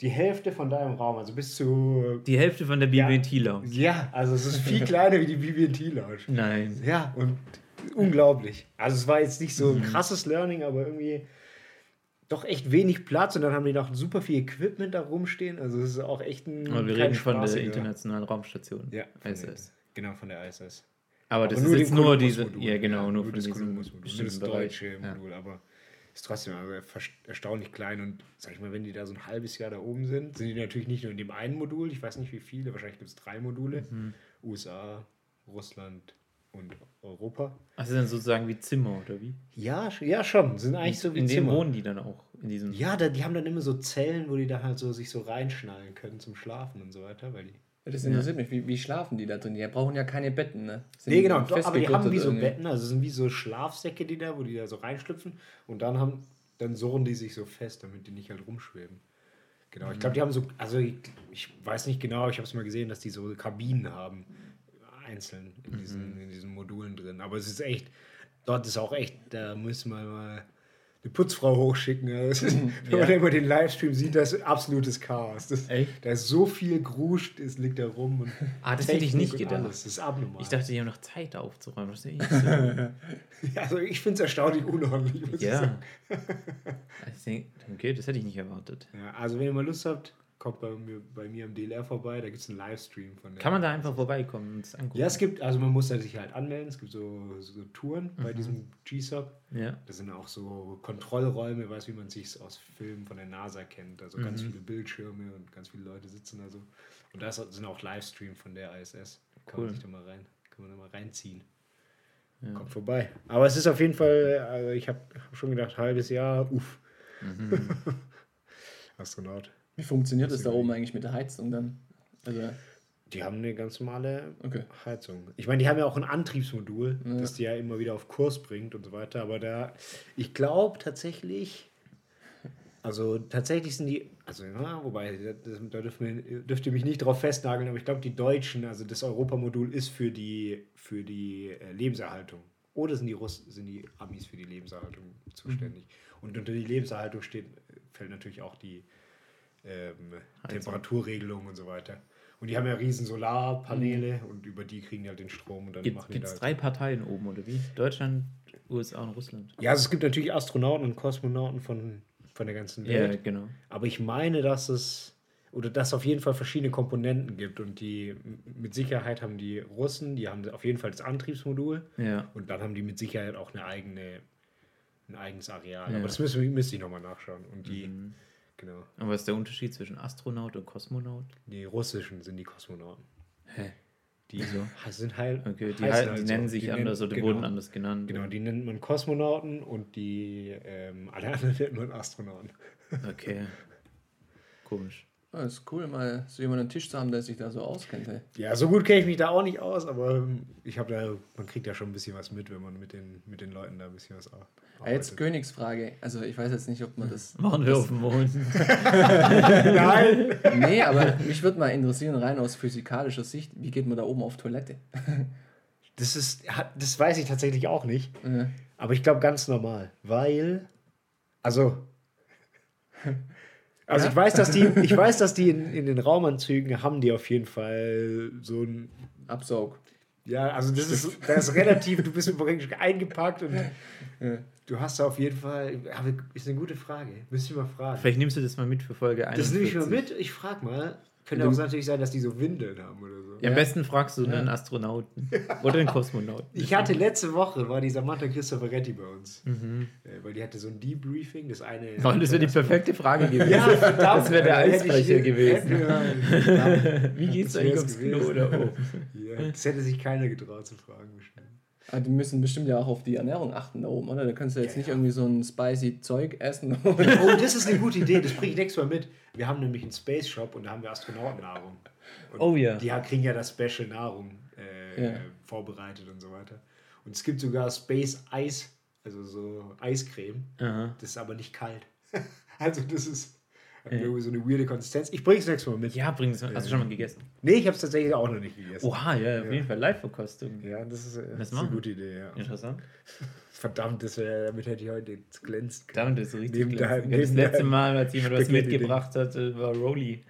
die Hälfte von deinem Raum, also bis zu. Die Hälfte von der Ja. BB&T Lounge. Ja, also es ist viel kleiner wie die BB&T Lounge. Nein. Ja, und unglaublich. Also es war jetzt nicht so ein Mhm. krasses Learning, aber irgendwie doch echt wenig Platz und dann haben die noch super viel Equipment da rumstehen. Also es ist auch echt ein. Aber wir reden von der Internationalen Raumstation. Ja, ISS. Genau, von der ISS. Aber das Aber ist jetzt den nur diese. Ja, genau, nur von das diesem nur bestimmten das deutsche Ja. Modul, aber ist trotzdem erstaunlich klein und sag ich mal, wenn die da so ein halbes Jahr da oben sind, sind die natürlich nicht nur in dem einen Modul, ich weiß nicht wie viele, wahrscheinlich gibt es drei Module, Mhm. USA, Russland und Europa. Also dann sozusagen wie Zimmer, oder wie? Ja, ja schon, sind eigentlich so wie in dem Zimmer. wohnen die dann auch. In diesem. Ja, da, die haben dann immer so Zellen, wo die da halt so sich so reinschnallen können zum Schlafen und so weiter, weil die Das interessiert mich. Wie, wie schlafen die da drin? Die brauchen ja keine Betten, ne? Sind Nee, genau, doch, aber die haben wie so irgendwie? Betten, also sind wie so Schlafsäcke, die da, wo die da so reinschlüpfen und dann haben, dann surren die sich so fest, damit die nicht halt rumschweben. Genau, ich glaube, die haben so, also ich, ich weiß nicht genau, ich habe es mal gesehen, dass die so Kabinen haben, einzeln in diesen, in diesen Modulen drin. Aber es ist echt, dort ist auch echt, da müssen wir mal eine Putzfrau hochschicken. Ja. Das ist, wenn man Ja. immer den Livestream sieht, das ist absolutes Chaos. Das, Echt? Da ist so viel Gruscht, es liegt da rum. Und Ah, das hätte ich nicht Technik gedacht. alles. Das ist abnormal. Ich dachte, die haben noch Zeit aufzuräumen. Das ist ja eh so. Also ich finde es erstaunlich unordentlich. muss ich sagen. ja. Ich denk, okay, das hätte ich nicht erwartet. ja. Also wenn ihr mal Lust habt, kommt bei mir, bei mir am DLR vorbei, da gibt es einen Livestream von der. Kann man da einfach vorbeikommen und es angucken? Ja, es gibt, also man muss da sich halt anmelden, es gibt so, so Touren bei Mhm. diesem GSOC. Ja. Das sind auch so Kontrollräume, weiß wie man sich aus Filmen von der NASA kennt. Also ganz Mhm. viele Bildschirme und ganz viele Leute sitzen da so. Und da sind auch Livestream von der ISS. Kann Cool. man sich da mal rein, kann man da mal reinziehen. Kommt vorbei. Aber es ist auf jeden Fall, also ich habe hab schon gedacht, halbes Jahr, uff. Mhm. Astronaut. Wie funktioniert das da oben eigentlich mit der Heizung dann? Also, Die haben eine ganz normale Okay. Heizung. Ich meine, die haben ja auch ein Antriebsmodul, das die ja immer wieder auf Kurs bringt und so weiter. Aber da, ich glaube tatsächlich, also tatsächlich sind die, also ja, wobei, das, da dürft ihr, mich nicht drauf festnageln, aber ich glaube, die Deutschen, also das Europamodul ist für die, für die äh, Lebenserhaltung. Oder sind die, Russ, sind die Amis für die Lebenserhaltung zuständig? Und unter die Lebenserhaltung steht, fällt natürlich auch die ähm, Temperaturregelung und so weiter. Und die haben ja riesen Solarpaneele und über die kriegen die halt den Strom und dann Gibt machen die da. es drei Parteien oben, oder wie? Deutschland, USA und Russland. Ja, also es gibt natürlich Astronauten und Kosmonauten von, von der ganzen Ja, Welt. genau. Aber ich meine, dass es oder dass es auf jeden Fall verschiedene Komponenten gibt und die mit Sicherheit haben die Russen, die haben auf jeden Fall das Antriebsmodul Ja. und dann haben die mit Sicherheit auch eine eigene ein eigenes Areal. Ja. Aber das müssen, wir- müsste ich nochmal nachschauen. Und die, Mhm. Genau, Aber was ist der Unterschied zwischen Astronaut und Kosmonaut? die russischen sind die Kosmonauten. Hä? Die sind heil, Okay, die, halt, halt die so. nennen sich Die anders nennen- oder genau. wurden anders genannt. Genau, die nennt man Kosmonauten und die ähm, alle anderen nennt man Astronauten. Okay. Komisch. Ja, ist cool, mal so jemanden am Tisch zu haben, der sich da so auskennt. Ey. Ja, so gut kenne ich mich da auch nicht aus, aber ähm, ich habe da, man kriegt da schon ein bisschen was mit, wenn man mit den, mit den Leuten da ein bisschen was ar- Ja, jetzt. Königsfrage. Also ich weiß jetzt nicht, ob man das. Waren wir auf dem Mond? Nein! Nee, aber mich würde mal interessieren, rein aus physikalischer Sicht, wie geht man da oben auf Toilette? Das ist, das weiß ich tatsächlich auch nicht, Äh, aber ich glaube ganz normal, weil, also, also Ja? ich weiß, dass die, ich weiß, dass die in, in den Raumanzügen haben die auf jeden Fall so ein Absaug. Ja, also das ist, das ist relativ, du bist übrigens eingepackt und du hast da auf jeden Fall, aber ist eine gute Frage, müsste ich mal fragen. Vielleicht nimmst du das mal mit für Folge 1. Das nehme ich mal mit, ich frag mal. Könnte auch natürlich sein, dass die so Windeln haben oder so. Ja, am besten fragst du einen Astronauten oder einen Kosmonauten. Ich hatte letzte Woche, war die Samantha Christopheretti bei uns. Äh, weil die hatte so ein Debriefing, das eine... Oh, das wäre die perfekte Frage gewesen. Ja, verdammt. Das wäre der Hätte ich- Eisbrecher gewesen. verdammt. Wie geht's eigentlich ums. Klo oder oh? Ja, das hätte sich keiner getraut zu fragen. bestimmt. Ah, die müssen bestimmt ja auch auf die Ernährung achten da oben, oder? Da kannst du jetzt nicht irgendwie so ein spicy Zeug essen. Oh, das ist eine gute Idee, das bringe ich nächstes Mal mit. Wir haben nämlich einen Space Shop und da haben wir Astronautennahrung. Und Oh ja. Die kriegen ja das Special Nahrung äh, Ja. vorbereitet und so weiter. Und es gibt sogar Space Eis, also so Eiscreme. Aha. Das ist aber nicht kalt. also das ist irgendwie so eine weirde Konsistenz. Ich bring's nächstes Mal mit. Ja, bring es. Hast du schon mal gegessen? Nee, ich habe es tatsächlich auch noch nicht gegessen. Oha, ja, auf jeden Fall Live-Verkostung. Ja, das ist, äh, das ist eine gute Idee, ja. Interessant. Verdammt, das wär, damit hätte ich heute jetzt glänzt. Damit ist so richtig Neben deinem- Ja, Das neben letzte Mal, als jemand was mitgebracht hat, äh, war Rolly.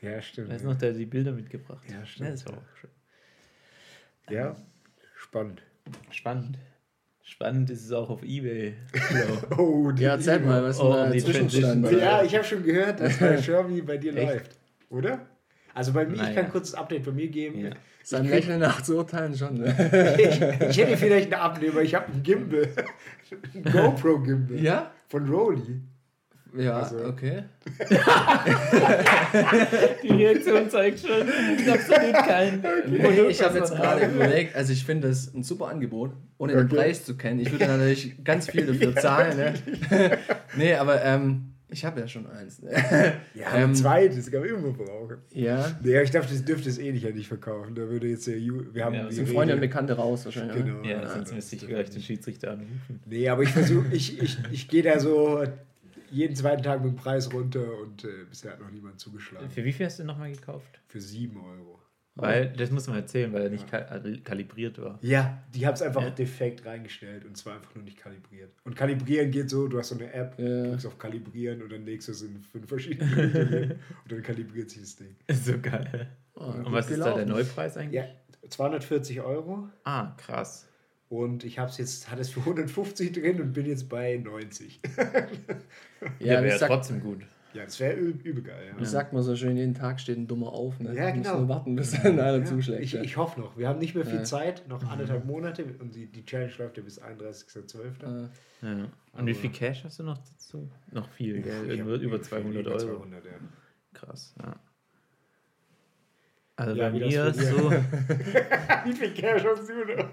Ja, stimmt. Weißt du noch, der hat die Bilder mitgebracht. Ja, stimmt. das war auch schön. Ja, spannend. Spannend. Spannend ist es auch auf Ebay. Oh, die ja, erzähl mal, was Oh, ist denn die der Zwischenstand? Transition. Ja, ich habe schon gehört, dass bei Sherby bei dir Echt? läuft. Oder? Also bei mir, ich Naja. kann kurz ein Update von mir geben. Ja. Sein Lächeln nach zu urteilen schon. Ne? Ich, ich hätte vielleicht einen Abnehmer, ich habe einen Gimbal. Ein GoPro-Gimbal. Ja? Von Rolly. Ja, Also- okay. Die Reaktion zeigt schon absolut keinen. Nee, ich habe jetzt gerade überlegt, also ich finde das ein super Angebot, ohne den Okay. Preis zu kennen. Ich würde natürlich ganz viel dafür zahlen. Ne? nee, aber ähm, ich habe ja schon eins. Ja, Ähm, ein zweites kann man immer brauchen. Ja, Nee, ich dachte, das dürfte es eh nicht, ja nicht verkaufen. Da würde jetzt der Ju wir haben Ja, sind Freunde und Bekannte raus wahrscheinlich. Genau. Ja, sonst müsste ich gleich den Schiedsrichter anrufen. Nee, aber ich versuche, ich, ich, ich gehe da so jeden zweiten Tag mit dem Preis runter und äh, bisher hat noch niemand zugeschlagen. Für wie viel hast du nochmal gekauft? Für 7 Euro. Weil, das muss man erzählen, weil er nicht also kalibriert war. Ja, die haben es einfach Ja. defekt reingestellt und zwar einfach nur nicht kalibriert. Und kalibrieren geht so, du hast so eine App, Ja. drückst auf kalibrieren und dann legst du es in fünf verschiedene Richtungen und dann kalibriert sich das Ding. So geil. Oh, Und was ist da der gelaufen. Neupreis eigentlich? Ja, 240 Euro Ah, krass. und ich habe es jetzt, hatte es für 150 drin und bin jetzt bei 90. Ja, Ja, wäre trotzdem gut. Ja, das wäre übel geil. Ja. das sagt man so schön, jeden Tag steht ein Dummer auf. Ne? Ja, Du musst genau. nur warten, bis dann einer Ja, zuschlägt. ich, ja. ich hoffe noch. Wir haben nicht mehr viel Ja. Zeit, noch anderthalb Monate und die, die Challenge läuft ja bis 31.12. Äh, Ja. Und wie viel Cash hast du noch dazu? Noch viel, gell? Ich Über, über viel, 200 über Euro. 200, ja. Krass, ja. Also Ja, bei mir ist so, Wie viel Cash hast du noch?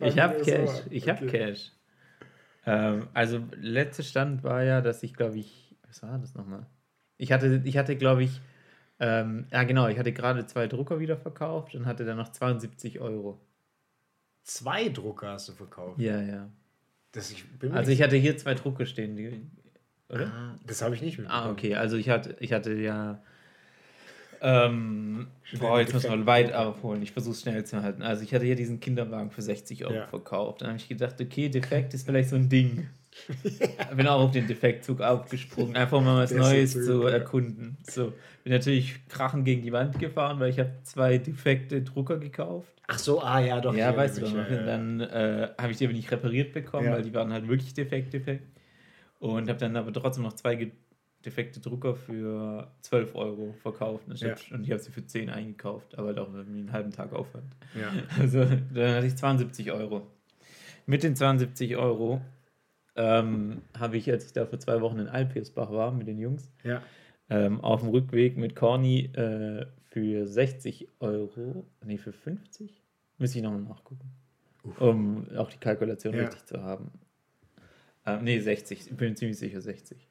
ich habe Cash, ich habe okay. Cash. Ähm, also letzter Stand war ja, dass ich glaube ich, was war das nochmal? Ich hatte, ich hatte glaube ich, ähm, ja genau, ich hatte gerade zwei Drucker wieder verkauft und hatte dann noch 72 Euro. Zwei Drucker hast du verkauft. Ja, ja. Das, ich Also ich hatte hier zwei Drucker stehen, die, oder? Ah, das habe ich nicht mitbekommen. Ah, okay. Also ich hatte, ich hatte ja. Ähm, boah, jetzt muss man weit abholen. Ich versuche es schnell zu halten. Also ich hatte hier diesen Kinderwagen für 60 Euro Ja. verkauft. Dann habe ich gedacht, okay, defekt ist vielleicht so ein Ding. Bin auch auf den Defektzug aufgesprungen, einfach mal was Der Neues so zu ja. erkunden. So, bin natürlich krachend gegen die Wand gefahren, weil ich habe zwei defekte Drucker gekauft. Ach so, ah ja, doch. ja, weißt du doch noch. ja, Und dann äh, habe ich die aber nicht repariert bekommen, Ja. weil die waren halt wirklich defekt, defekt. Und habe dann aber trotzdem noch zwei defekte Drucker für 12 Euro verkauft. Und ich, Ja. und ich habe sie für 10 eingekauft, aber halt auch irgendwie einen halben Tag Aufwand. ja. Also dann hatte ich 72 Euro. Mit den 72 Euro ähm, habe ich, als ich da vor zwei Wochen in Alpirsbach war mit den Jungs, ja. ähm, auf dem Rückweg mit Corny äh, für 60 Euro, nee, für 50? Müsste ich nochmal nachgucken, um auch die Kalkulation Ja. richtig zu haben. Ähm, nee, 60, ich bin ziemlich sicher 60.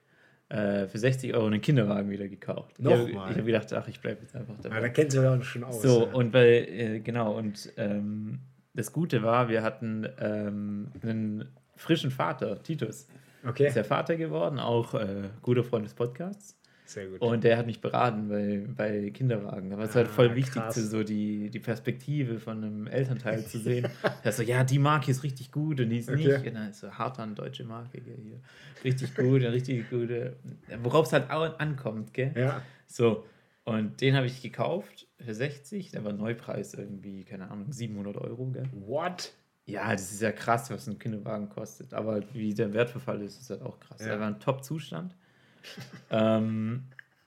Äh, für 60 Euro einen Kinderwagen wieder gekauft. Ich habe Nochmal? hab gedacht, ach, ich bleibe jetzt einfach dabei. Ah, da kennst du ja auch schon aus. So, ja. und weil, äh, genau, und ähm, das Gute war, wir hatten ähm, einen frischen Vater, Titus. Okay, Ist der Vater geworden, auch äh, guter Freund des Podcasts. sehr gut. Und der hat mich beraten bei, bei Kinderwagen. Da war es halt Ah, voll wichtig, so die, die Perspektive von einem Elternteil zu sehen. Er so, ja, die Marke ist richtig gut und die ist Okay. nicht. Und dann ist so hart an deutsche Marke hier. Richtig gut, eine richtig gute. Worauf es halt auch ankommt, gell? ja, So. Und den habe ich gekauft für 60. Der war Neupreis irgendwie, keine Ahnung, 700 Euro. Gell? What? Ja, das ist ja krass, was ein Kinderwagen kostet. Aber wie der Wertverfall ist, ist halt auch krass. Ja. Er war in Top-Zustand. ähm,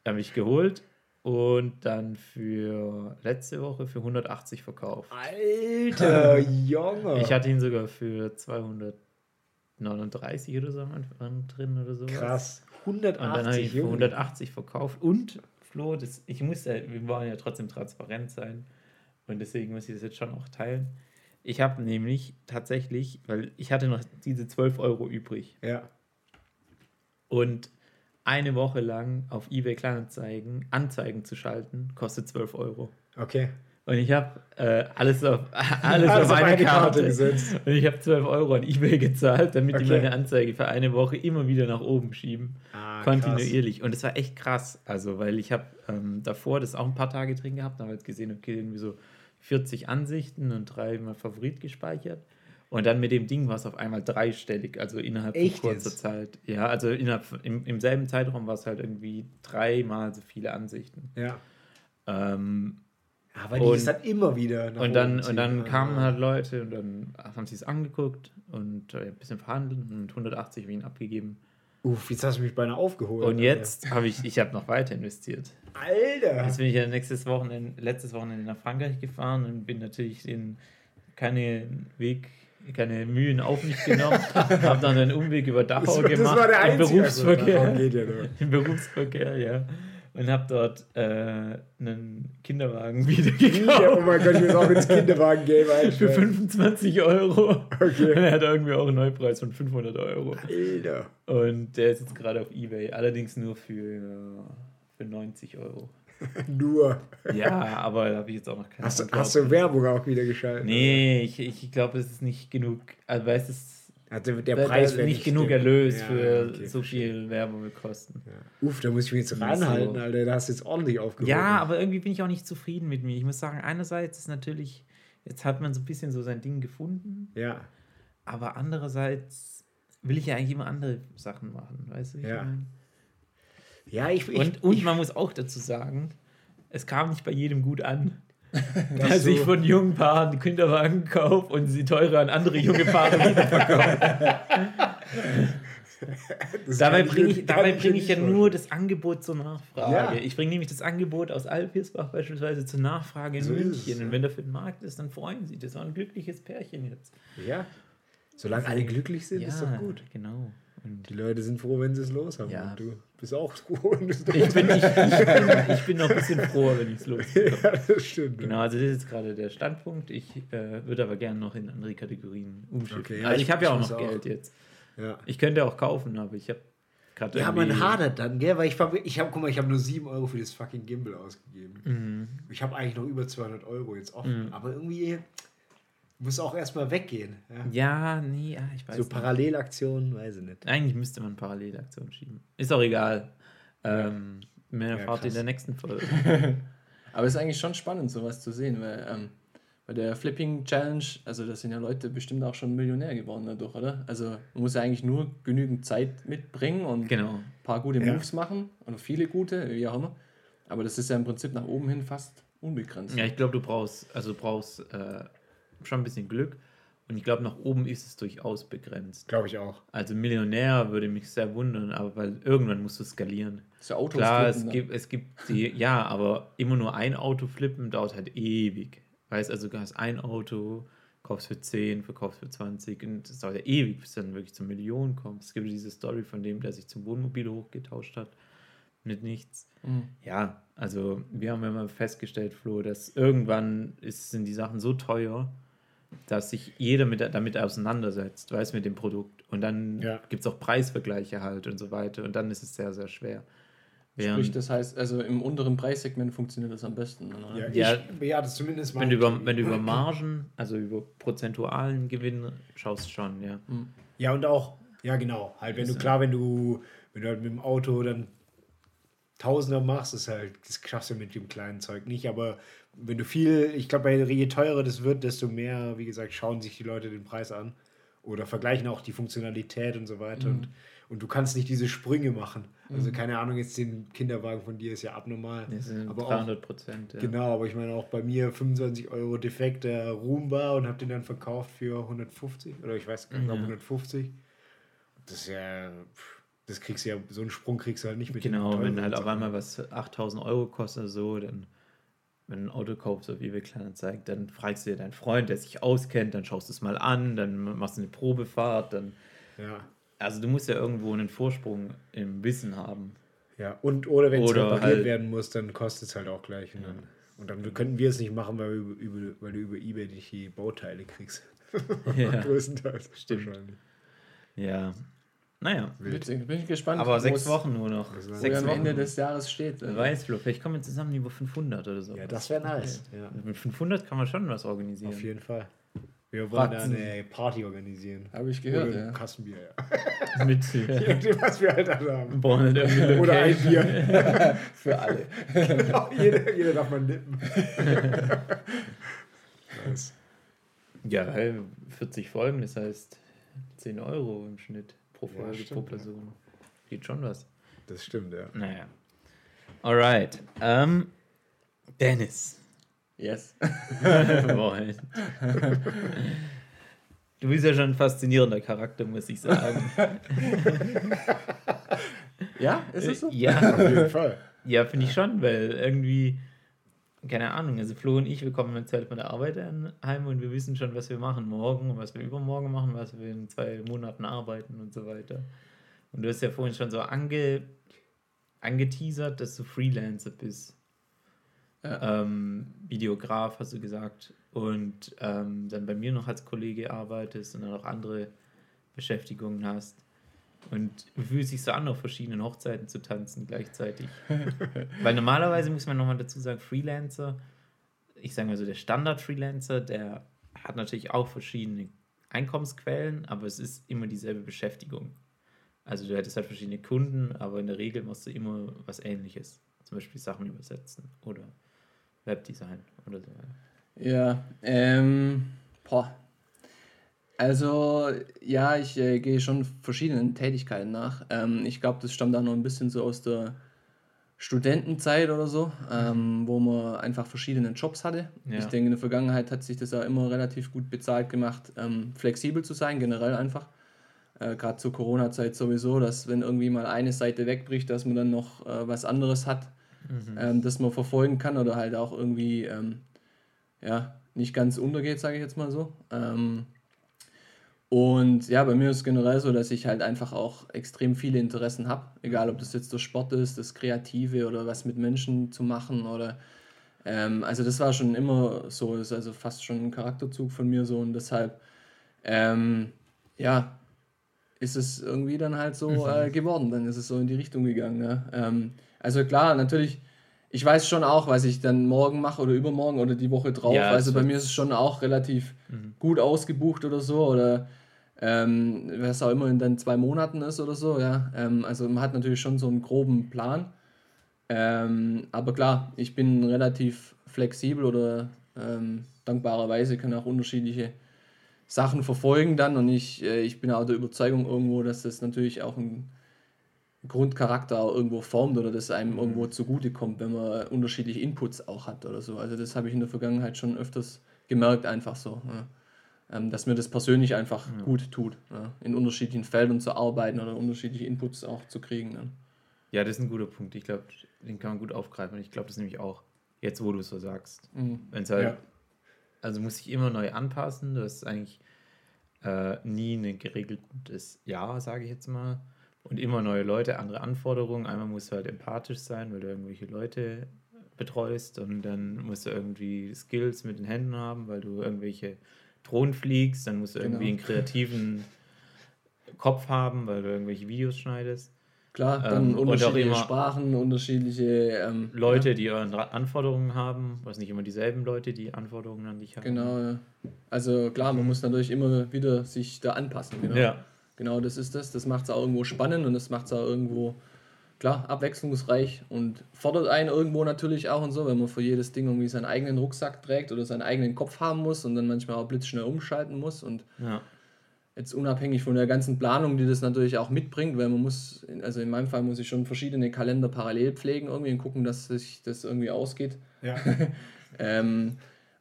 habe ich geholt und dann für letzte Woche für 180 verkauft. Alter, Junge. Ich hatte ihn sogar für 239 oder so am Anfang drin oder so. Krass. Und dann habe ich 180, für Junge. 180 verkauft. Und Flo, das, ich muss ja, wir wollen ja trotzdem transparent sein. Und deswegen muss ich das jetzt schon auch teilen. Ich habe nämlich tatsächlich, weil ich hatte noch diese 12 Euro übrig. Ja. Und eine Woche lang auf eBay Kleinanzeigen Anzeigen zu schalten, kostet 12 Euro. Okay. Und ich habe äh, alles auf, alles Alles auf eine, Karte, Karte gesetzt. Und ich habe 12 Euro an eBay gezahlt, damit die Okay. meine Anzeige für eine Woche immer wieder nach oben schieben. Ah, kontinuierlich. Und es war echt krass. Also, weil ich habe ähm, davor das auch ein paar Tage drin gehabt, habe halt gesehen, okay, irgendwie so 40 Ansichten und dreimal Favorit gespeichert. Und dann mit dem Ding war es auf einmal dreistellig, also innerhalb Echt von kurzer jetzt? Zeit. Ja, also innerhalb, im, im selben Zeitraum war es halt irgendwie dreimal so viele Ansichten. Ja. Ähm, Aber die ist dann immer wieder und dann, und dann Ah. kamen halt Leute und dann haben sie es angeguckt und äh, ein bisschen verhandelt und 180 habe ich ihn abgegeben. Uff, jetzt hast du mich beinahe aufgeholt. Und jetzt habe ich, ich habe noch weiter investiert. Alter! Jetzt bin ich ja nächstes Wochenende, letztes Wochenende nach Frankreich gefahren und bin natürlich den, keine Weg, keine Mühen auf mich genommen. habe dann einen Umweg über Dachau das, gemacht. das war der im einzige. Berufsverkehr. Also, geht ja. Im Berufsverkehr, ja. Und habe dort äh, einen Kinderwagen wieder gekauft. Ja, oh mein Gott, ich muss auch ins Kinderwagen-Game Für einsteigen. 25 Euro. Okay. Und er hat irgendwie auch einen Neupreis von 500 Euro. Alter. Und der ist jetzt gerade auf Ebay. Allerdings nur für, für 90 Euro. Nur. Ja, aber da habe ich jetzt auch noch keine Hast, Antwort. hast du Werbung auch wieder geschaltet? Nee, ich, ich glaube, es ist nicht genug. Also, weißt du, es Also der da- da Preis wäre nicht genug stimmen. Erlös Ja, für okay, so verstehe. viel Werbekosten. Ja. Uff, da muss ich mich jetzt So. ranhalten, Alter. Da hast du jetzt ordentlich aufgeholt. Ja, aber irgendwie bin ich auch nicht zufrieden mit mir. Ich muss sagen, einerseits ist natürlich, jetzt hat man so ein bisschen so sein Ding gefunden, Ja. aber andererseits will ich ja eigentlich immer andere Sachen machen, weißt du? Ja. meine? Ja, ich. ich Und, und ich, man muss auch dazu sagen, es kam nicht bei jedem gut an. Das Dass ich so- von jungen Paaren Kinderwagen kaufe und sie teurer an andere junge Paare das Dabei bringe ich, dabei bring ich ja nur das Angebot zur Nachfrage. Ja. Ich bringe nämlich das Angebot aus Alpirsbach beispielsweise zur Nachfrage in So es, München. ja. Und wenn dafür ein Markt ist, dann freuen sie. Das war ein glückliches Pärchen jetzt. Ja. Solange alle glücklich sind, ist doch gut. genau. Und Die Leute sind froh, wenn sie es los haben. Ja. Und du bist auch froh, ich, bin, ich, ich, bin, ich bin noch ein bisschen froher, wenn ich es losbekomme. Ja, das stimmt. Genau, also das ist jetzt gerade der Standpunkt. Ich äh, würde aber gerne noch in andere Kategorien umschiffen. Okay, ja, also ich- habe ja auch noch auch. Geld jetzt. Ja. Ich könnte auch kaufen, aber ich habe gerade Ja, man hadert dann, gell? Weil ich, ich habe, guck mal, ich habe nur 7 Euro für das fucking Gimbal ausgegeben. Mhm. Ich habe eigentlich noch über 200 Euro jetzt offen. Aber irgendwie muss auch erstmal weggehen. Ja? Ja, nee, ja, ich weiß So nicht. Parallelaktionen, weiß ich nicht. Eigentlich müsste man Parallelaktionen schieben. Ist auch egal. Ähm, mehr Ja, erfahrt ihr in der nächsten Folge. Aber es ist eigentlich schon spannend, sowas zu sehen, weil ähm, bei der Flipping Challenge, also da sind ja Leute bestimmt auch schon Millionär geworden dadurch, oder? Also man muss ja eigentlich nur genügend Zeit mitbringen und Genau. ein paar gute Ja. Moves machen oder viele gute, wie auch immer. Aber das ist ja im Prinzip nach oben hin fast unbegrenzt. Ja, ich glaube, du brauchst, also du brauchst äh, schon ein bisschen Glück. Und ich glaube, nach oben ist es durchaus begrenzt. Glaube ich auch. Also Millionär würde mich sehr wundern, aber weil irgendwann musst du skalieren. Ja Autos Klar, flippen es dann. gibt, es gibt die, ja, aber immer nur ein Auto flippen dauert halt ewig. Weißt also, du hast ein Auto, kaufst für 10, verkaufst für 20 und das dauert ja ewig, bis du dann wirklich zur Million kommst. Es gibt diese Story von dem, der sich zum Wohnmobil hochgetauscht hat. Mit nichts. Mhm. Ja, also wir haben ja mal festgestellt, Flo, dass irgendwann ist, sind die Sachen so teuer, dass sich jeder mit, damit auseinandersetzt, weiß mit dem Produkt. Und dann Ja. gibt es auch Preisvergleiche halt und so weiter. Und dann ist es sehr, sehr schwer. Sprich, Während, das heißt, also im unteren Preissegment funktioniert das am besten. Oder? Ja, Ja. ich bewerte zumindest mal. wenn, du über, wenn du über Margen, also über prozentualen Gewinn schaust schon, ja. Ja, und auch, ja genau, halt, wenn du, klar, wenn du, wenn du halt mit dem Auto dann Tausender machst, ist halt, das schaffst du mit dem kleinen Zeug nicht, aber wenn du viel, ich glaube, je teurer das wird, desto mehr, wie gesagt, schauen sich die Leute den Preis an oder vergleichen auch die Funktionalität und so weiter und, und du kannst nicht diese Sprünge machen. Also keine Ahnung, jetzt den Kinderwagen von dir ist ja abnormal. Das sind aber 300 Prozent. Ja. Genau, aber ich meine auch bei mir 25 Euro defekter Roomba und habe den dann verkauft für 150 oder ich weiß gar nicht, ob 150. Das ist ja, das kriegst du ja, so einen Sprung kriegst du halt nicht mit Genau, wenn halt auf einmal was 8000 Euro kostet oder so, dann, wenn du ein Auto kaufst auf eBay Kleinanzeigen, dann fragst du dir deinen Freund, der sich auskennt, dann schaust du es mal an, dann machst du eine Probefahrt, dann, Ja, also du musst ja irgendwo einen Vorsprung im Wissen haben. ja. Und oder wenn es repariert halt- werden muss, dann kostet es halt auch gleich. Und dann, und dann könnten wir es nicht machen, weil, wir über, weil du über Ebay nicht die Bauteile kriegst. Ja, Größtenteils. Stimmt. ja. Naja, Witzig, bin ich gespannt. aber sechs Wochen nur noch. Sechs am Wochen. Ende des Jahres steht. Wer weiß, Flo, vielleicht kommen wir zusammen über 500 oder so. Ja, das wäre nice. Ja, Mit 500 kann man schon was organisieren. auf jeden Fall. Wir wollen da Fratzen. eine Party organisieren. Habe ich gehört, Oder ja. ein Kassenbier, ja. Mit nachdem, was wir halt alle haben. brauchen halt Oder ein. Bier. Für alle. Genau, jeder, jeder darf mal nippen. nice. Ja, hey, 40 Folgen, das heißt 10 Euro im Schnitt pro Ja, Folge, stimmt, pro Person. Geht schon was. Das stimmt, ja. Naja. Alright. Ähm, Dennis. Yes. Moment. Du bist ja schon ein faszinierender Charakter, muss ich sagen. Ja, ist es so? Ja, Auf jeden Fall. ja finde ich schon, weil irgendwie, keine Ahnung, also Flo und ich, wir kommen jetzt halt von der Arbeit heim und wir wissen schon, was wir machen morgen und was wir übermorgen machen, was wir in zwei Monaten arbeiten und so weiter. Und du hast ja vorhin schon so ange, angeteasert, dass du Freelancer bist. Ja. Ähm, Videograf, hast du gesagt. Und ähm, dann bei mir noch als Kollege arbeitest und dann auch andere Beschäftigungen hast. Und wie fühlt sich so an, auf verschiedenen Hochzeiten zu tanzen gleichzeitig? Weil normalerweise muss man nochmal dazu sagen, Freelancer, ich sage mal so, der Standard-Freelancer, der hat natürlich auch verschiedene Einkommensquellen, aber es ist immer dieselbe Beschäftigung. Also du hättest halt verschiedene Kunden, aber in der Regel machst du immer was ähnliches. Zum Beispiel Sachen übersetzen oder Webdesign oder so. Ja, ähm, boah. Also, ja, ich äh, gehe schon verschiedenen Tätigkeiten nach. Ähm, ich glaube, das stammt auch noch ein bisschen so aus der Studentenzeit oder so, ähm, wo man einfach verschiedene Jobs hatte. Ja. Ich denke, in der Vergangenheit hat sich das auch immer relativ gut bezahlt gemacht, ähm, flexibel zu sein, generell einfach. Äh, Gerade zur Corona-Zeit sowieso, dass wenn irgendwie mal eine Seite wegbricht, dass man dann noch äh, was anderes hat, ähm, das man verfolgen kann oder halt auch irgendwie ähm, ja, nicht ganz untergeht, sage ich jetzt mal so. Ähm, und ja, bei mir ist es generell so, dass ich halt einfach auch extrem viele Interessen habe. Egal, ob das jetzt der Sport ist, das Kreative oder was mit Menschen zu machen oder. Ähm, also, das war schon immer so, ist also fast schon ein Charakterzug von mir so und deshalb, ähm, ja, ist es irgendwie dann halt so äh, geworden. Dann ist es so in die Richtung gegangen. Ja. Ähm, also, klar, natürlich. Ich weiß schon auch, was ich dann morgen mache oder übermorgen oder die Woche drauf. Ja, also bei mir ist es schon auch relativ gut ausgebucht oder so oder ähm, was auch immer in dann zwei Monaten ist oder so, ja. Ähm, also man hat natürlich schon so einen groben Plan. Ähm, aber klar, ich bin relativ flexibel oder ähm, dankbarerweise kann auch unterschiedliche Sachen verfolgen dann und ich, äh, ich bin auch der Überzeugung irgendwo, dass das natürlich auch ein Grundcharakter auch irgendwo formt oder das einem irgendwo zugutekommt, wenn man unterschiedliche Inputs auch hat oder so. Also das habe ich in der Vergangenheit schon öfters gemerkt, einfach so. Ja. Ähm, dass mir das persönlich einfach gut tut, ja. in unterschiedlichen Feldern zu arbeiten oder unterschiedliche Inputs auch zu kriegen. Dann. Ja, das ist ein guter Punkt. Ich glaube, den kann man gut aufgreifen. Und ich glaube das nämlich auch, jetzt wo du es so sagst. Mhm. Wenn es halt, Ja. also muss ich immer neu anpassen. Das ist eigentlich äh, nie ein geregeltes Ja, sage ich jetzt mal. Und immer neue Leute, andere Anforderungen. Einmal musst du halt empathisch sein, weil du irgendwelche Leute betreust und dann musst du irgendwie Skills mit den Händen haben, weil du irgendwelche Drohnen fliegst, dann musst du irgendwie Genau. einen kreativen Kopf haben, weil du irgendwelche Videos schneidest. Klar, dann Ähm, unterschiedliche Sprachen, unterschiedliche ähm, Leute, die ihre Anforderungen haben, was nicht immer dieselben Leute, die Anforderungen an dich Ja, haben. genau, ja. Also klar, man muss natürlich immer wieder sich da anpassen. Genau, Ja. Genau das ist das. Das macht es auch irgendwo spannend und das macht es auch irgendwo, klar, abwechslungsreich und fordert einen irgendwo natürlich auch und so, wenn man für jedes Ding irgendwie seinen eigenen Rucksack trägt oder seinen eigenen Kopf haben muss und dann manchmal auch blitzschnell umschalten muss und Ja. Jetzt unabhängig von der ganzen Planung, die das natürlich auch mitbringt, weil man muss, also in meinem Fall muss ich schon verschiedene Kalender parallel pflegen irgendwie und gucken, dass sich das irgendwie ausgeht. Ja. ähm,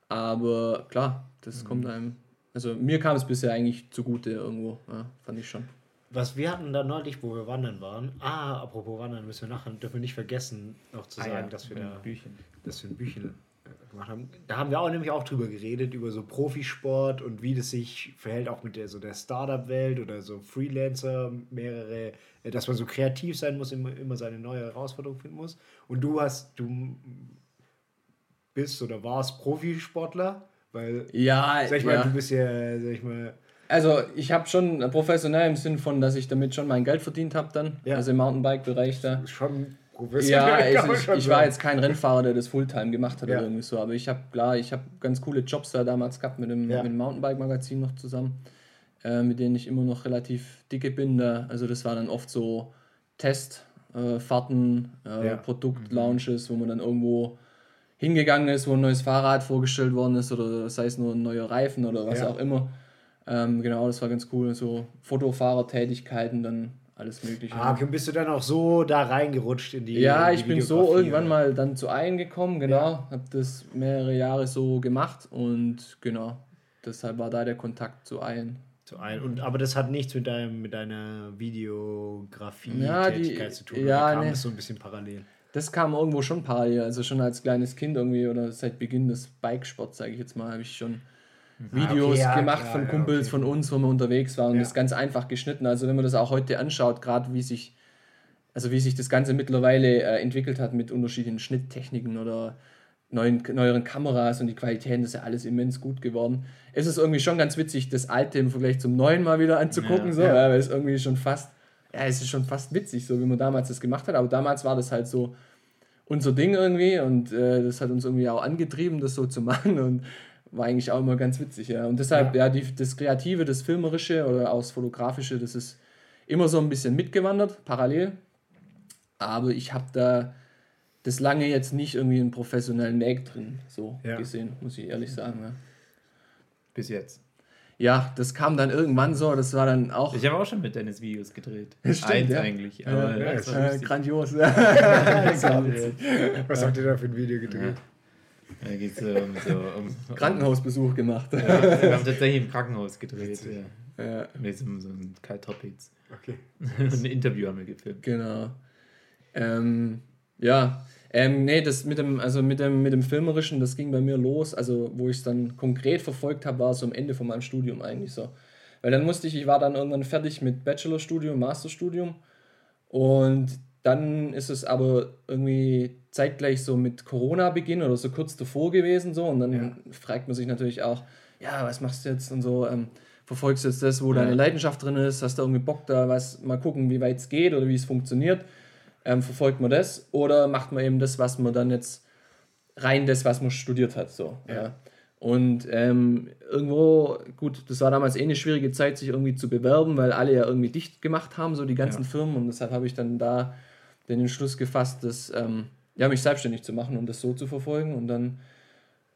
aber klar, das Mhm. kommt einem. Also mir kam es bisher eigentlich zugute irgendwo, ja, fand ich schon. Was wir hatten da neulich, wo wir wandern waren. Ah, apropos wandern, müssen wir nachher, dürfen wir nicht vergessen, noch zu Ah, sagen, ja, dass wir da Büchern. dass wir ein Büchchen äh, gemacht haben. Da haben wir auch nämlich auch drüber geredet, über so Profisport und wie das sich verhält, auch mit der so der Startup-Welt oder so Freelancer, mehrere, äh, dass man so kreativ sein muss, immer, immer seine neue Herausforderung finden muss. Und du hast, du bist oder warst Profisportler, weil, Ja, sag ich mal, ja. du bist ja, sag ich mal, Also ich habe schon professionell im Sinn von, dass ich damit schon mein Geld verdient habe dann. Ja. Also im Mountainbike-Bereich da. schon professionell. Ja, ich, schon ich war jetzt kein Rennfahrer, der das Fulltime gemacht hat Ja. oder irgendwie so, aber ich habe klar, ich habe ganz coole Jobs da damals gehabt mit dem, Ja. mit dem Mountainbike-Magazin noch zusammen, äh, mit denen ich immer noch relativ dicke bin. Da. Also das war dann oft so Testfahrten, äh, äh, Ja. Produktlaunches, wo man dann irgendwo hingegangen ist, wo ein neues Fahrrad vorgestellt worden ist oder sei es nur ein neuer Reifen oder was Ja. auch immer. Ähm, genau, das war ganz cool. So Fotofahrertätigkeiten, dann alles Mögliche. Ah, okay, bist du dann auch so da reingerutscht in die Ja, in die ich bin so irgendwann mal dann zu Ein gekommen, genau. Habe das mehrere Jahre so gemacht und genau, deshalb war da der Kontakt zu Ein. Zu ein. Und, aber das hat nichts mit, deinem, mit deiner Ja, Videografie-Tätigkeit zu tun. ja, kam nee. das so ein bisschen parallel? Das kam irgendwo schon parallel, also schon als kleines Kind irgendwie oder seit Beginn des Bikesports, sage ich jetzt mal, habe ich schon Videos Ah, okay, ja, gemacht klar, von ja, Kumpels okay. von uns, wo wir unterwegs waren und Ja. das ganz einfach geschnitten. Also wenn man das auch heute anschaut, gerade wie sich also wie sich das Ganze mittlerweile äh, entwickelt hat mit unterschiedlichen Schnitttechniken oder neuen, neueren Kameras und die Qualitäten, das ist ja alles immens gut geworden. Es ist irgendwie schon ganz witzig, das alte im Vergleich zum neuen mal wieder anzugucken, Ja. so, Ja. ja. weil es irgendwie schon fast, ja, es ist schon fast witzig, so wie man damals das gemacht hat, aber damals war das halt so unser Ding irgendwie und äh, das hat uns irgendwie auch angetrieben, das so zu machen und war eigentlich auch immer ganz witzig, ja. Und deshalb, ja, die, das Kreative, das Filmerische oder auch das Fotografische, das ist immer so ein bisschen mitgewandert, parallel. Aber ich habe da das lange jetzt nicht irgendwie einen professionellen Weg drin, so Ja. gesehen, muss ich ehrlich sagen. Ja. Bis jetzt. Ja, das kam dann irgendwann so, das war dann auch Ich habe auch schon mit Dennis Videos gedreht. Stimmt, Eins ja. eigentlich. Aber ja, das war äh, grandios. Was habt ihr da für ein Video gedreht? Da geht es so um, so um Krankenhausbesuch gemacht. Ja, wir haben tatsächlich im Krankenhaus gedreht. Ja. Ja, Mit so, so einem Kai Toppitz. Okay. ein Interview haben wir gefilmt. genau. Ähm, ja, ähm, nee, das mit dem, also mit dem, mit dem Filmerischen, das ging bei mir los. Also, wo ich es dann konkret verfolgt habe, war so am Ende von meinem Studium eigentlich so. Weil dann musste ich, ich war dann irgendwann fertig mit Bachelorstudium, Masterstudium. Und dann ist es aber irgendwie zeitgleich so mit Corona-Beginn oder so kurz davor gewesen. So. Und dann Ja. fragt man sich natürlich auch, ja, was machst du jetzt und so. Ähm, verfolgst du jetzt das, wo Ja. deine Leidenschaft drin ist? Hast du irgendwie Bock da, was, mal gucken, wie weit es geht oder wie es funktioniert? Ähm, verfolgt man das oder macht man eben das, was man dann jetzt rein das, was man studiert hat. So, ja. Ja. Und ähm, irgendwo, gut, das war damals eh eine schwierige Zeit, sich irgendwie zu bewerben, weil alle ja irgendwie dicht gemacht haben, so die ganzen Ja. Firmen. Und deshalb habe ich dann da den Entschluss gefasst, das, ähm, ja, mich selbstständig zu machen und das so zu verfolgen. Und dann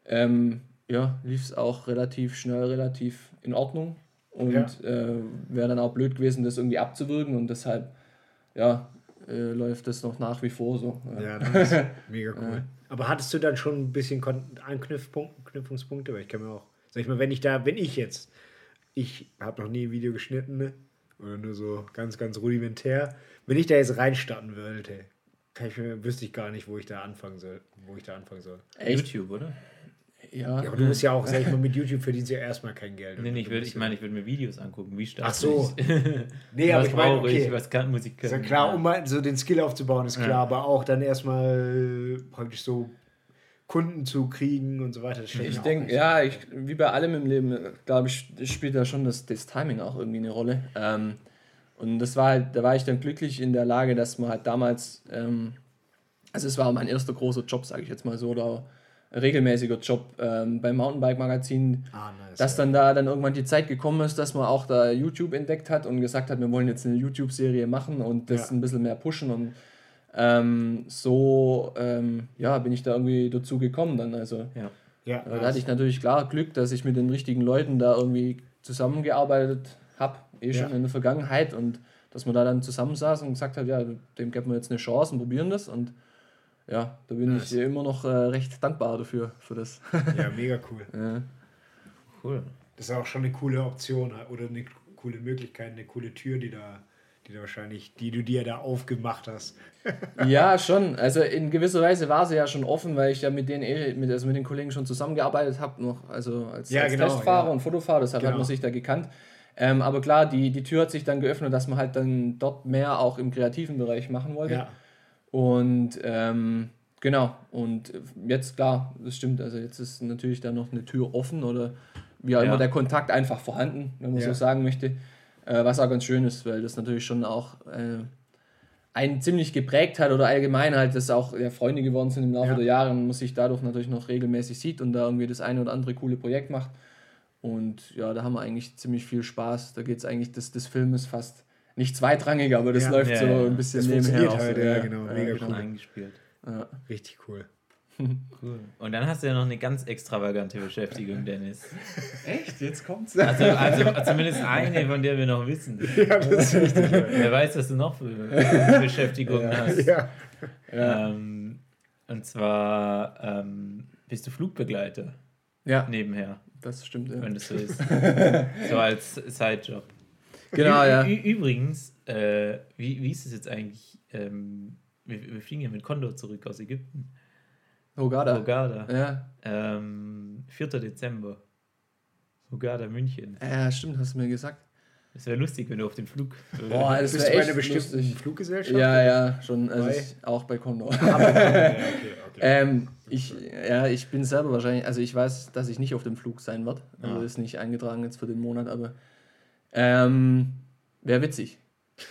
ähm, ja, lief es auch relativ schnell, relativ in Ordnung. Und Ja. äh, wäre dann auch blöd gewesen, das irgendwie abzuwürgen. Und deshalb, ja, äh, läuft das noch nach wie vor so. Ja, das ist mega cool. Aber hattest du dann schon ein bisschen Anknüpfungspunkte? Weil ich kann mir auch, sag ich mal, wenn ich da, wenn ich jetzt, ich habe noch nie ein Video geschnitten, ne? oder nur so ganz, ganz rudimentär, wenn ich da jetzt reinstarten würde, kann ich mir, wüsste ich gar nicht, wo ich da anfangen soll, wo ich da anfangen soll. YouTube, oder? Ja. Ja, aber du musst ja auch, sag ich mal, mit YouTube verdienst du ja erstmal kein Geld. Nee, nee, ich, Du würd, musst ich meine, ich würde mir Videos angucken. Wie stark Ach so. ich, Nee, aber ich meine, brauche ich, okay. was kann, muss ich Ist können. ja klar, um mal so den Skill aufzubauen, ist klar, Ja. aber auch dann erstmal praktisch so Kunden zu kriegen und so weiter. Ich denke, ja, ich, wie bei allem im Leben, glaube ich, spielt da schon das, das Timing auch irgendwie eine Rolle. Ähm, und das war halt, da war ich dann glücklich in der Lage, dass man halt damals, ähm, also es war mein erster großer Job, sage ich jetzt mal so, oder regelmäßiger Job ähm, beim Mountainbike-Magazin, Ah, nice. dass dann da dann irgendwann die Zeit gekommen ist, dass man auch da YouTube entdeckt hat und gesagt hat, wir wollen jetzt eine YouTube-Serie machen und das Ja. ein bisschen mehr pushen und ähm, so ähm, ja, bin ich da irgendwie dazu gekommen dann. Also Ja. ja, da hatte ich natürlich klar Glück, dass ich mit den richtigen Leuten da irgendwie zusammengearbeitet habe, eh schon Ja. in der Vergangenheit und dass man da dann zusammensaß und gesagt hat, ja, dem geben wir jetzt eine Chance und probieren das und ja, da bin Nice. ich immer noch äh, recht dankbar dafür, für das. Ja, mega cool. ja. Cool. Das ist auch schon eine coole Option oder eine coole Möglichkeit, eine coole Tür, die da, die da wahrscheinlich, die du dir da aufgemacht hast. Ja, schon. Also in gewisser Weise war sie ja schon offen, weil ich ja mit den, eh- mit, also mit den Kollegen schon zusammengearbeitet habe, noch also als, Ja, als genau, Testfahrer ja. und Fotofahrer, deshalb hat Genau. man sich da gekannt. Ähm, aber klar, die, die Tür hat sich dann geöffnet, dass man halt dann dort mehr auch im kreativen Bereich machen wollte. Ja, Und ähm, genau, und jetzt klar, das stimmt, also jetzt ist natürlich da noch eine Tür offen oder wie auch Ja. immer der Kontakt einfach vorhanden, wenn man Ja. so sagen möchte. Äh, was auch ganz schön ist, weil das natürlich schon auch äh, einen ziemlich geprägt hat oder allgemein halt, dass auch ja, Freunde geworden sind im Laufe Ja. der Jahre und man sich dadurch natürlich noch regelmäßig sieht und da irgendwie das eine oder andere coole Projekt macht. Und ja, da haben wir eigentlich ziemlich viel Spaß. Da geht es eigentlich, das, das Film ist fast nicht zweitrangig, aber das Ja. läuft Ja, so ja. ein bisschen Das nebenher. funktioniert auch halt, so, ja, genau, mega Schon cool. eingespielt. Ja. richtig cool. Cool. Und dann hast du ja noch eine ganz extravagante Beschäftigung, Dennis. Echt? Jetzt kommt's? Also, also zumindest eine, von der wir noch wissen. Ja, das ist richtig. Wer weiß, was du noch für Beschäftigungen hast. ja. Ähm, und zwar ähm, bist du Flugbegleiter Ja, nebenher, das stimmt. Ja. wenn das so ist. so als Sidejob. Genau, ja. Übrigens, äh, wie, wie ist es jetzt eigentlich? Ähm, wir, wir fliegen ja mit Condor zurück aus Ägypten. Hogada. Hurghada. Ja. Ähm, 4. Dezember. Hurghada, München. ja, stimmt, hast du mir gesagt. Es wäre lustig, wenn du auf den Flug. Boah, das wäre echt einer bestimmten lustig. Fluggesellschaft? Ja, ja, schon. Also ich, auch bei Condor. Ja, okay, okay. ähm, ich, ja, ich bin selber wahrscheinlich, also ich weiß, dass ich nicht auf dem Flug sein werde. Also Ah. ist nicht eingetragen jetzt für den Monat, aber ähm, wäre witzig.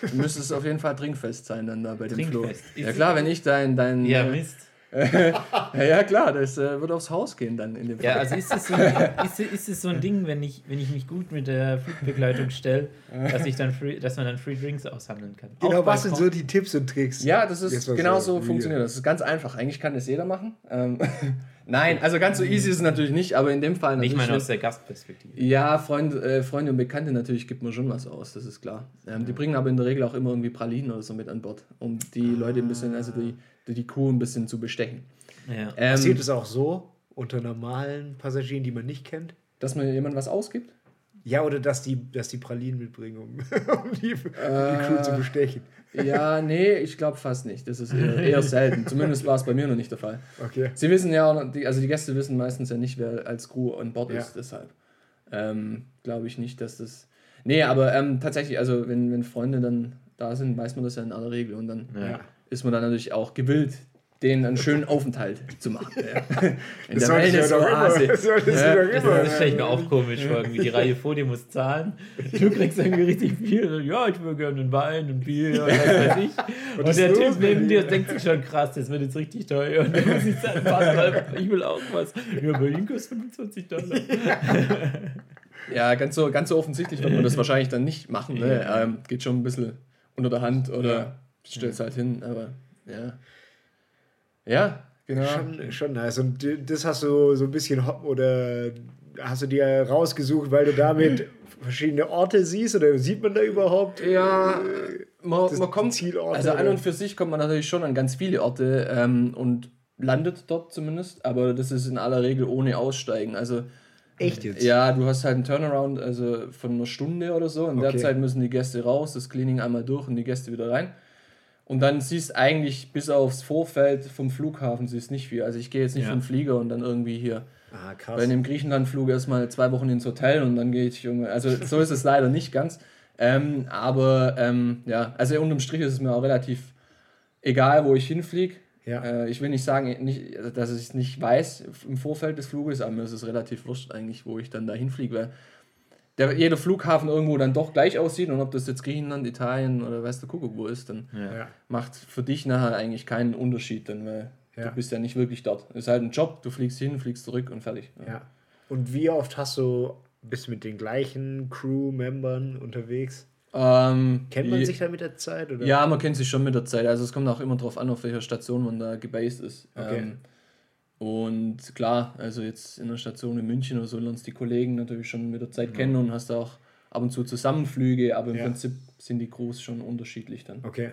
Du müsstest auf jeden Fall trinkfest sein dann da bei dem. Trinkfest. Ja Ist- klar, wenn ich dein, dein ja, Mist. Ja, ja klar, das äh, wird aufs Haus gehen dann in dem Ja, Fall. also ist es so, ein- ist, ist es so ein Ding, wenn ich, wenn ich mich gut mit der Flugbegleitung stelle, dass, ich dann free, dass man dann Free Drinks aushandeln kann. Genau, was sind so die Tipps und Tricks? Ja, das ist genau so funktioniert. Das ist ganz einfach. Eigentlich kann das jeder machen. Ähm, Nein, also ganz so easy ist es natürlich nicht, aber in dem Fall Ich natürlich. meine wenn- aus der Gastperspektive. ja, Freund, äh, Freunde und Bekannte natürlich gibt man schon was aus, das ist klar. Ähm, die bringen aber in der Regel auch immer irgendwie Pralinen oder so mit an Bord, um die Leute ein bisschen, also die, die, Kuh ein bisschen zu bestechen. Ja. Ähm, Passiert es auch so unter normalen Passagieren, die man nicht kennt? dass mir jemand was ausgibt? Ja, oder dass die, dass die Pralinen mitbringen, um, um die, um die Crew zu bestechen. Ja, nee, ich glaube fast nicht. Das ist eher, eher selten. Zumindest war es bei mir noch nicht der Fall. Okay. Sie wissen ja, also die Gäste wissen meistens ja nicht, wer als Crew an Bord Ja. ist, deshalb ähm, glaube ich nicht, dass das. Nee, aber ähm, tatsächlich, also wenn, wenn Freunde dann da sind, weiß man das ja in aller Regel und dann Ja. Ist man dann natürlich auch gewillt, denen einen schönen Aufenthalt zu machen. Ja. In der ich Wellness-Oase. das sollte ich Ja. Das, stelle ich mir auch komisch vor. Irgendwie die Reihe vor dir muss zahlen. Du kriegst irgendwie richtig viel. Ja, ich will gerne einen Wein, ein Bier, was weiß ich. Und, der Typ neben dir? denkt sich schon krass, das wird jetzt richtig teuer. Und du siehst dann fast, weil ich will auch was. Ja, bei ihm kostet 25 Dollar. Ja, ganz so, ganz so offensichtlich wird man das wahrscheinlich dann nicht machen. Ne? Ähm, geht schon ein bisschen unter der Hand oder Ja. Stellt halt hin, aber ja. Ja, genau. Schon, schon nice. Und das hast du so ein bisschen hopp oder hast du dir rausgesucht, weil du damit verschiedene Orte siehst oder sieht man da überhaupt? Ja, man, man kommt, Zielorte, also an und für sich kommt man natürlich schon an ganz viele Orte ähm, und landet dort zumindest, aber das ist in aller Regel ohne Aussteigen. Also Echt jetzt? ja, du hast halt einen Turnaround also von einer Stunde oder so. In der Okay. Zeit müssen die Gäste raus, das Cleaning einmal durch und die Gäste wieder rein. Und dann siehst eigentlich bis aufs Vorfeld vom Flughafen siehst nicht viel. Also ich gehe jetzt nicht Ja. vom Flieger und dann irgendwie hier Ah, bei krass. einem Griechenlandflug erstmal zwei Wochen ins Hotel und dann gehe ich irgendwie. Also so ist es leider nicht ganz. Ähm, aber ähm, ja, also unterm Strich ist es mir auch relativ egal, wo ich hinfliege. Ja. Äh, ich will nicht sagen, nicht, dass ich es nicht weiß im Vorfeld des Fluges, aber mir ist es relativ wurscht eigentlich, wo ich dann da hinfliege, weil der, jeder Flughafen irgendwo dann doch gleich aussieht und ob das jetzt Griechenland, Italien oder weiß der Kuckuck wo ist, dann Ja. macht für dich nachher eigentlich keinen Unterschied, dann, weil Ja. du bist ja nicht wirklich dort. Es ist halt ein Job, du fliegst hin, fliegst zurück und fertig. ja. Und wie oft hast du, bist du mit den gleichen Crew-Membern unterwegs? Ähm, Kennt man sich da mit der Zeit? Oder? Ja, man kennt sich schon mit der Zeit. Also es kommt auch immer drauf an, auf welcher Station man da gebased ist. Okay. Ähm, und klar, also jetzt in der Station in München oder so lernst die Kollegen natürlich schon mit der Zeit kennen und hast auch ab und zu Zusammenflüge, aber im Ja. Prinzip sind die Crews schon unterschiedlich dann. Okay.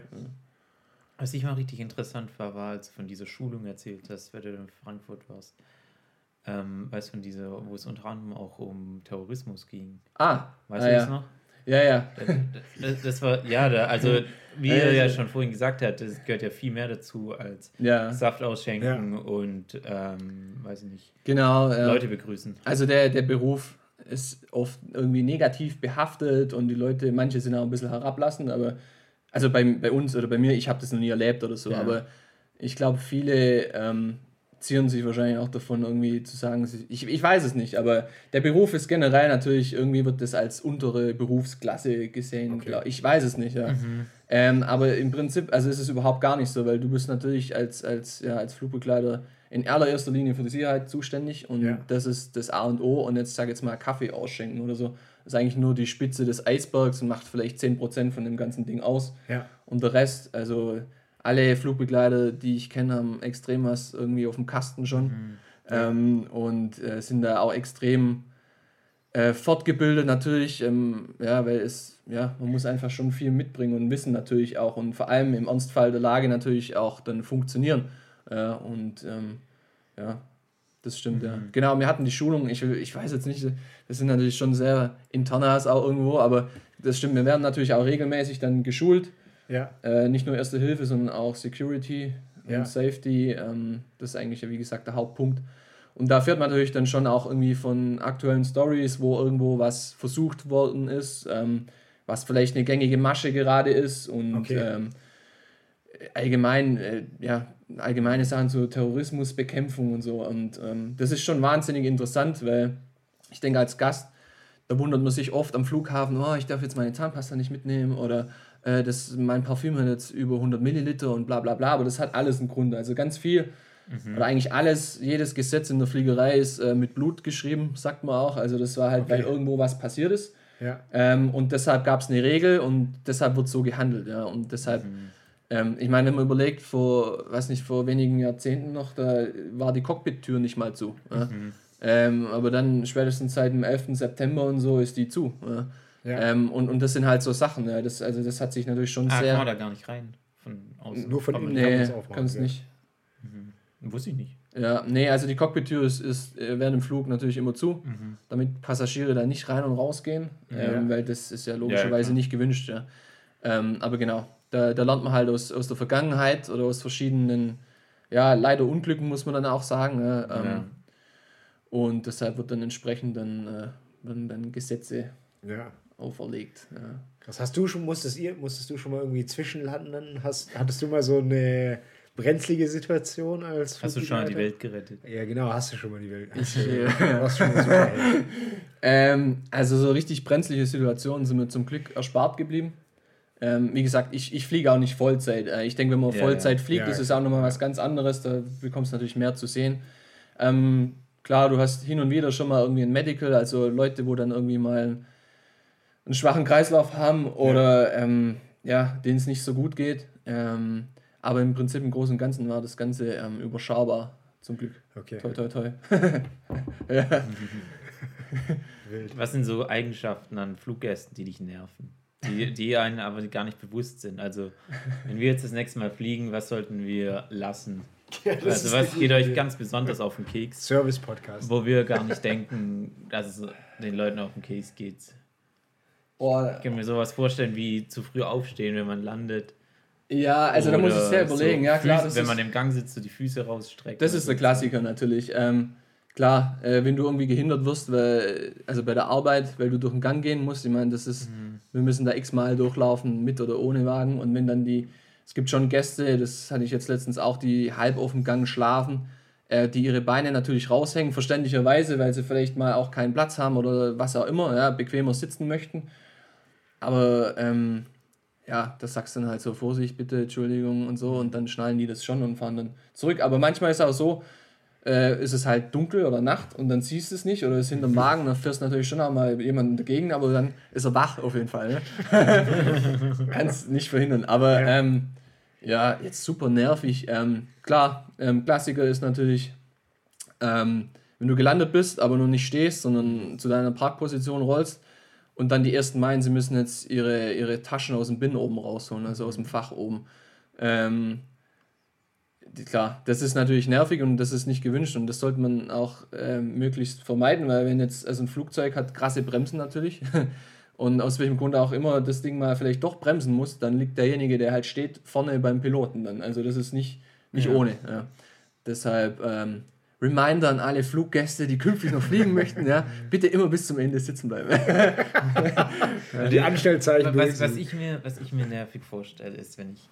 Was ich mal richtig interessant war, war, als du von dieser Schulung erzählt hast, wenn du in Frankfurt warst. Ähm, weißt du, von dieser, wo es unter anderem auch um Terrorismus ging. Ah, Weißt ah, du ja. das noch? Ja, ja. Das, das war, ja, da, also wie Ja, er ja ja. schon vorhin gesagt hat, das gehört ja viel mehr dazu als Ja, Saft ausschenken und, ähm, weiß ich nicht, genau. Ja. Leute begrüßen. Also der, der Beruf ist oft irgendwie negativ behaftet und die Leute, manche sind auch ein bisschen herablassend, aber also bei, bei uns oder bei mir, ich habe das noch nie erlebt oder so, Ja. aber ich glaube, viele ähm, zieren sich wahrscheinlich auch davon, irgendwie zu sagen, ich, ich weiß es nicht, aber der Beruf ist generell natürlich, irgendwie wird das als untere Berufsklasse gesehen. Okay. glaub- Ich weiß es nicht, ja. Mhm. Ähm, aber im Prinzip, also ist es überhaupt gar nicht so, weil du bist natürlich als, als, ja, als Flugbegleiter in allererster Linie für die Sicherheit zuständig und Ja. das ist das A und O und jetzt sag jetzt mal Kaffee ausschenken oder so. Das ist eigentlich nur die Spitze des Eisbergs und macht vielleicht 10% von dem ganzen Ding aus. Ja. Und der Rest, also alle Flugbegleiter, die ich kenne, haben extrem was irgendwie auf dem Kasten schon ähm, und äh, sind da auch extrem äh, fortgebildet natürlich, ähm, ja, weil es, ja, man muss einfach schon viel mitbringen und wissen natürlich auch und vor allem im Ernstfall der Lage natürlich auch dann funktionieren. Ja, und ähm, ja, das stimmt, ja. Genau, wir hatten die Schulung, ich, ich weiß jetzt nicht, das sind natürlich schon sehr internas auch irgendwo, aber das stimmt, wir werden natürlich auch regelmäßig dann geschult. Ja. Äh, nicht nur Erste Hilfe, sondern auch Security Ja. und Safety. Ähm, das ist eigentlich, ja, wie gesagt, der Hauptpunkt. Und da fährt man natürlich dann schon auch irgendwie von aktuellen Stories, wo irgendwo was versucht worden ist, ähm, was vielleicht eine gängige Masche gerade ist und Okay. ähm, allgemein, äh, ja, allgemeine Sachen zur Terrorismusbekämpfung und so. Und ähm, das ist schon wahnsinnig interessant, weil ich denke, als Gast, da wundert man sich oft am Flughafen, oh, ich darf jetzt meine Zahnpasta nicht mitnehmen oder äh, das, mein Parfüm hat jetzt über 100 Milliliter und bla bla bla, aber das hat alles einen Grund. Also ganz viel oder eigentlich alles, jedes Gesetz in der Fliegerei ist äh, mit Blut geschrieben, sagt man auch. Also das war halt, Okay. weil irgendwo was passiert ist. Ja. Ähm, und deshalb gab es eine Regel und deshalb wird so gehandelt. Ja. Und deshalb, ähm, ich meine, wenn man überlegt, vor, weiß nicht, vor wenigen Jahrzehnten noch, da war die Cockpit-Tür nicht mal zu. Ja. Ähm, aber dann spätestens seit dem 11. September und so ist die zu. Ja. Ja. Ähm, und, und das sind halt so Sachen. Ja. Das, also das hat sich natürlich schon Ah, sehr. kann man da gar nicht rein. Von außen. Nur von Kann innen. kann nee, aufmachen, kannst ja. nicht. Wusste ich nicht. Ja, nee, also die Cockpit-Tür ist, ist äh, während dem Flug natürlich immer zu, damit Passagiere da nicht rein und rausgehen, ähm, Ja. weil das ist ja logischerweise klar. nicht gewünscht. Ja. Ähm, aber genau, da, da lernt man halt aus, aus der Vergangenheit oder aus verschiedenen, ja, leider Unglücken, muss man dann auch sagen. Ja, ähm, Ja. Und deshalb wird dann entsprechend dann, äh, werden dann Gesetze Ja. Auferlegt. Ja. Was hast du schon, musstest ihr, musstest du schon mal irgendwie zwischenlanden? Hast, hattest du mal so eine brenzlige Situation als Hast du schon mal die? Welt gerettet? Ja, genau, hast du schon mal die Welt. Du, äh. Ähm, also so richtig brenzliche Situationen sind mir zum Glück erspart geblieben. Ähm, wie gesagt, ich, ich fliege auch nicht Vollzeit. Äh, ich denke, wenn man Ja, Vollzeit ja. fliegt, Ja, ist es auch nochmal was ganz anderes. Da bekommst du natürlich mehr zu sehen. Ähm, klar, du hast hin und wieder schon mal irgendwie ein Medical, also Leute, wo dann irgendwie mal einen schwachen Kreislauf haben oder ähm, ja, denen es nicht so gut geht. Ähm, aber im Prinzip im Großen und Ganzen war das Ganze ähm, überschaubar, zum Glück. Okay, Toi, toi, toi. wild. Was sind so Eigenschaften an Fluggästen, die dich nerven? Die, die einen aber gar nicht bewusst sind. Also, wenn wir jetzt das nächste Mal fliegen, was sollten wir lassen? das Also, was geht euch ganz besonders auf den Keks, Service-Podcast. wo wir gar nicht denken, dass es den Leuten auf den Keks geht? Boah, Ich kann mir sowas vorstellen wie zu früh aufstehen, wenn man landet. ja, also da muss ich sehr überlegen. so ja, klar, Füße, wenn ist, man im Gang sitzt, so die Füße rausstreckt. Das ist der Klassiker natürlich. Ähm, klar, äh, wenn du irgendwie gehindert wirst, weil, also bei der Arbeit, weil du durch den Gang gehen musst, ich meine, das ist, wir müssen da x-mal durchlaufen, mit oder ohne Wagen. Und wenn dann die, es gibt schon Gäste, das hatte ich jetzt letztens auch, die halb auf dem Gang schlafen, äh, die ihre Beine natürlich raushängen, verständlicherweise, weil sie vielleicht mal auch keinen Platz haben oder was auch immer, ja, bequemer sitzen möchten. Aber ähm, ja, das sagst du dann halt so, Vorsicht bitte, Entschuldigung und so, und dann schnallen die das schon und fahren dann zurück. Aber manchmal ist es auch so, äh, ist es halt dunkel oder Nacht und dann siehst du es nicht oder ist hinterm Wagen, dann fährst du natürlich schon auch mal jemanden dagegen, aber dann ist er wach auf jeden Fall. Ne? Kannst nicht verhindern. Aber Ja. ähm, ja, jetzt super nervig. Ähm, klar, ähm, Klassiker ist natürlich, ähm, wenn du gelandet bist, aber noch nicht stehst, sondern zu deiner Parkposition rollst und dann die ersten meinen, sie müssen jetzt ihre, ihre Taschen aus dem Bin oben rausholen, also aus dem Fach oben. Ähm, klar, das ist natürlich nervig und das ist nicht gewünscht und das sollte man auch ähm, möglichst vermeiden, weil wenn jetzt, also ein Flugzeug hat krasse Bremsen natürlich und aus welchem Grund auch immer das Ding mal vielleicht doch bremsen muss, dann liegt derjenige, der halt steht, vorne beim Piloten dann. Also das ist nicht, nicht Ja. ohne. Ja. Deshalb ähm, Reminder an alle Fluggäste, die künftig noch fliegen möchten, ja, bitte immer bis zum Ende sitzen bleiben. Die Anstellzeichen. Was, was, ich mir, was ich mir nervig vorstelle, ist, wenn ich,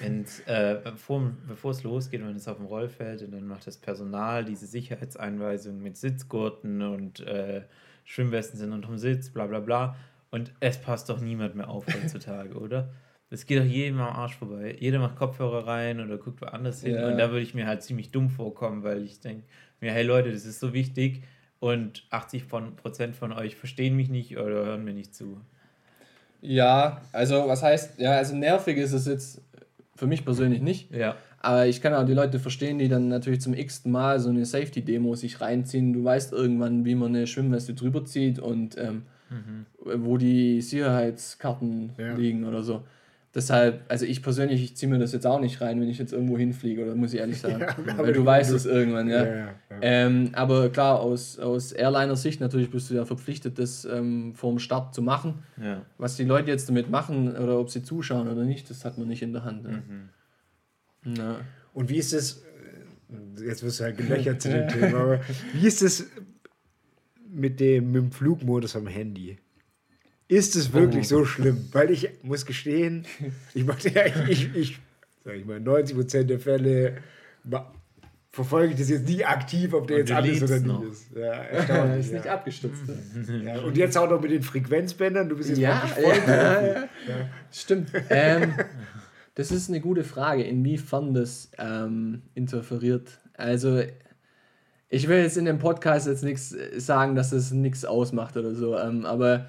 wenn's, äh, bevor, bevor es losgeht, wenn es auf dem Rollfeld und dann macht das Personal diese Sicherheitseinweisung mit Sitzgurten und äh, Schwimmwesten sind unterm Sitz, bla bla bla. Und es passt doch niemand mehr auf heutzutage, oder? Das geht doch jedem am Arsch vorbei. Jeder macht Kopfhörer rein oder guckt woanders hin. Ja. Und da würde ich mir halt ziemlich dumm vorkommen, weil ich denke mir, hey Leute, das ist so wichtig und 80% von, Prozent von euch verstehen mich nicht oder hören mir nicht zu. Ja, also was heißt, ja, also nervig ist es jetzt für mich persönlich nicht. Ja. Aber ich kann auch die Leute verstehen, die dann natürlich zum x-ten Mal so eine Safety-Demo sich reinziehen. Du weißt irgendwann, wie man eine Schwimmweste drüber zieht und ähm, wo die Sicherheitskarten Ja. liegen oder so. Deshalb, also ich persönlich, ich ziehe mir das jetzt auch nicht rein, wenn ich jetzt irgendwo hinfliege, oder muss ich ehrlich sagen. Ja, aber Weil du du- weißt es irgendwann, ja. Ja, ja. Ähm, aber klar, aus, aus Airliner-Sicht natürlich bist du ja verpflichtet, das ähm, vor dem Start zu machen. Was die Leute jetzt damit machen oder ob sie zuschauen oder nicht, das hat man nicht in der Hand. Ja. Und wie ist es, äh, jetzt wirst du halt gelöchert zu dem Thema, aber wie ist es mit dem, mit dem Flugmodus am Handy? Ist es wirklich Oh. so schlimm? Weil ich muss gestehen, ich mache ja, ich, ich, sag ich mal, 90% der Fälle verfolge ich das jetzt nie aktiv, ob der Und jetzt ist oder nicht noch. ist. Ja, ist erstaunlich. nicht ja. abgestürzt. ne? Ja, und jetzt auch noch mit den Frequenzbändern, du bist jetzt Ja, voll ja, ja. Stimmt. Ähm, das ist eine gute Frage, inwiefern das ähm, interferiert. Also, ich will jetzt in dem Podcast jetzt nichts sagen, dass das nichts ausmacht oder so, ähm, aber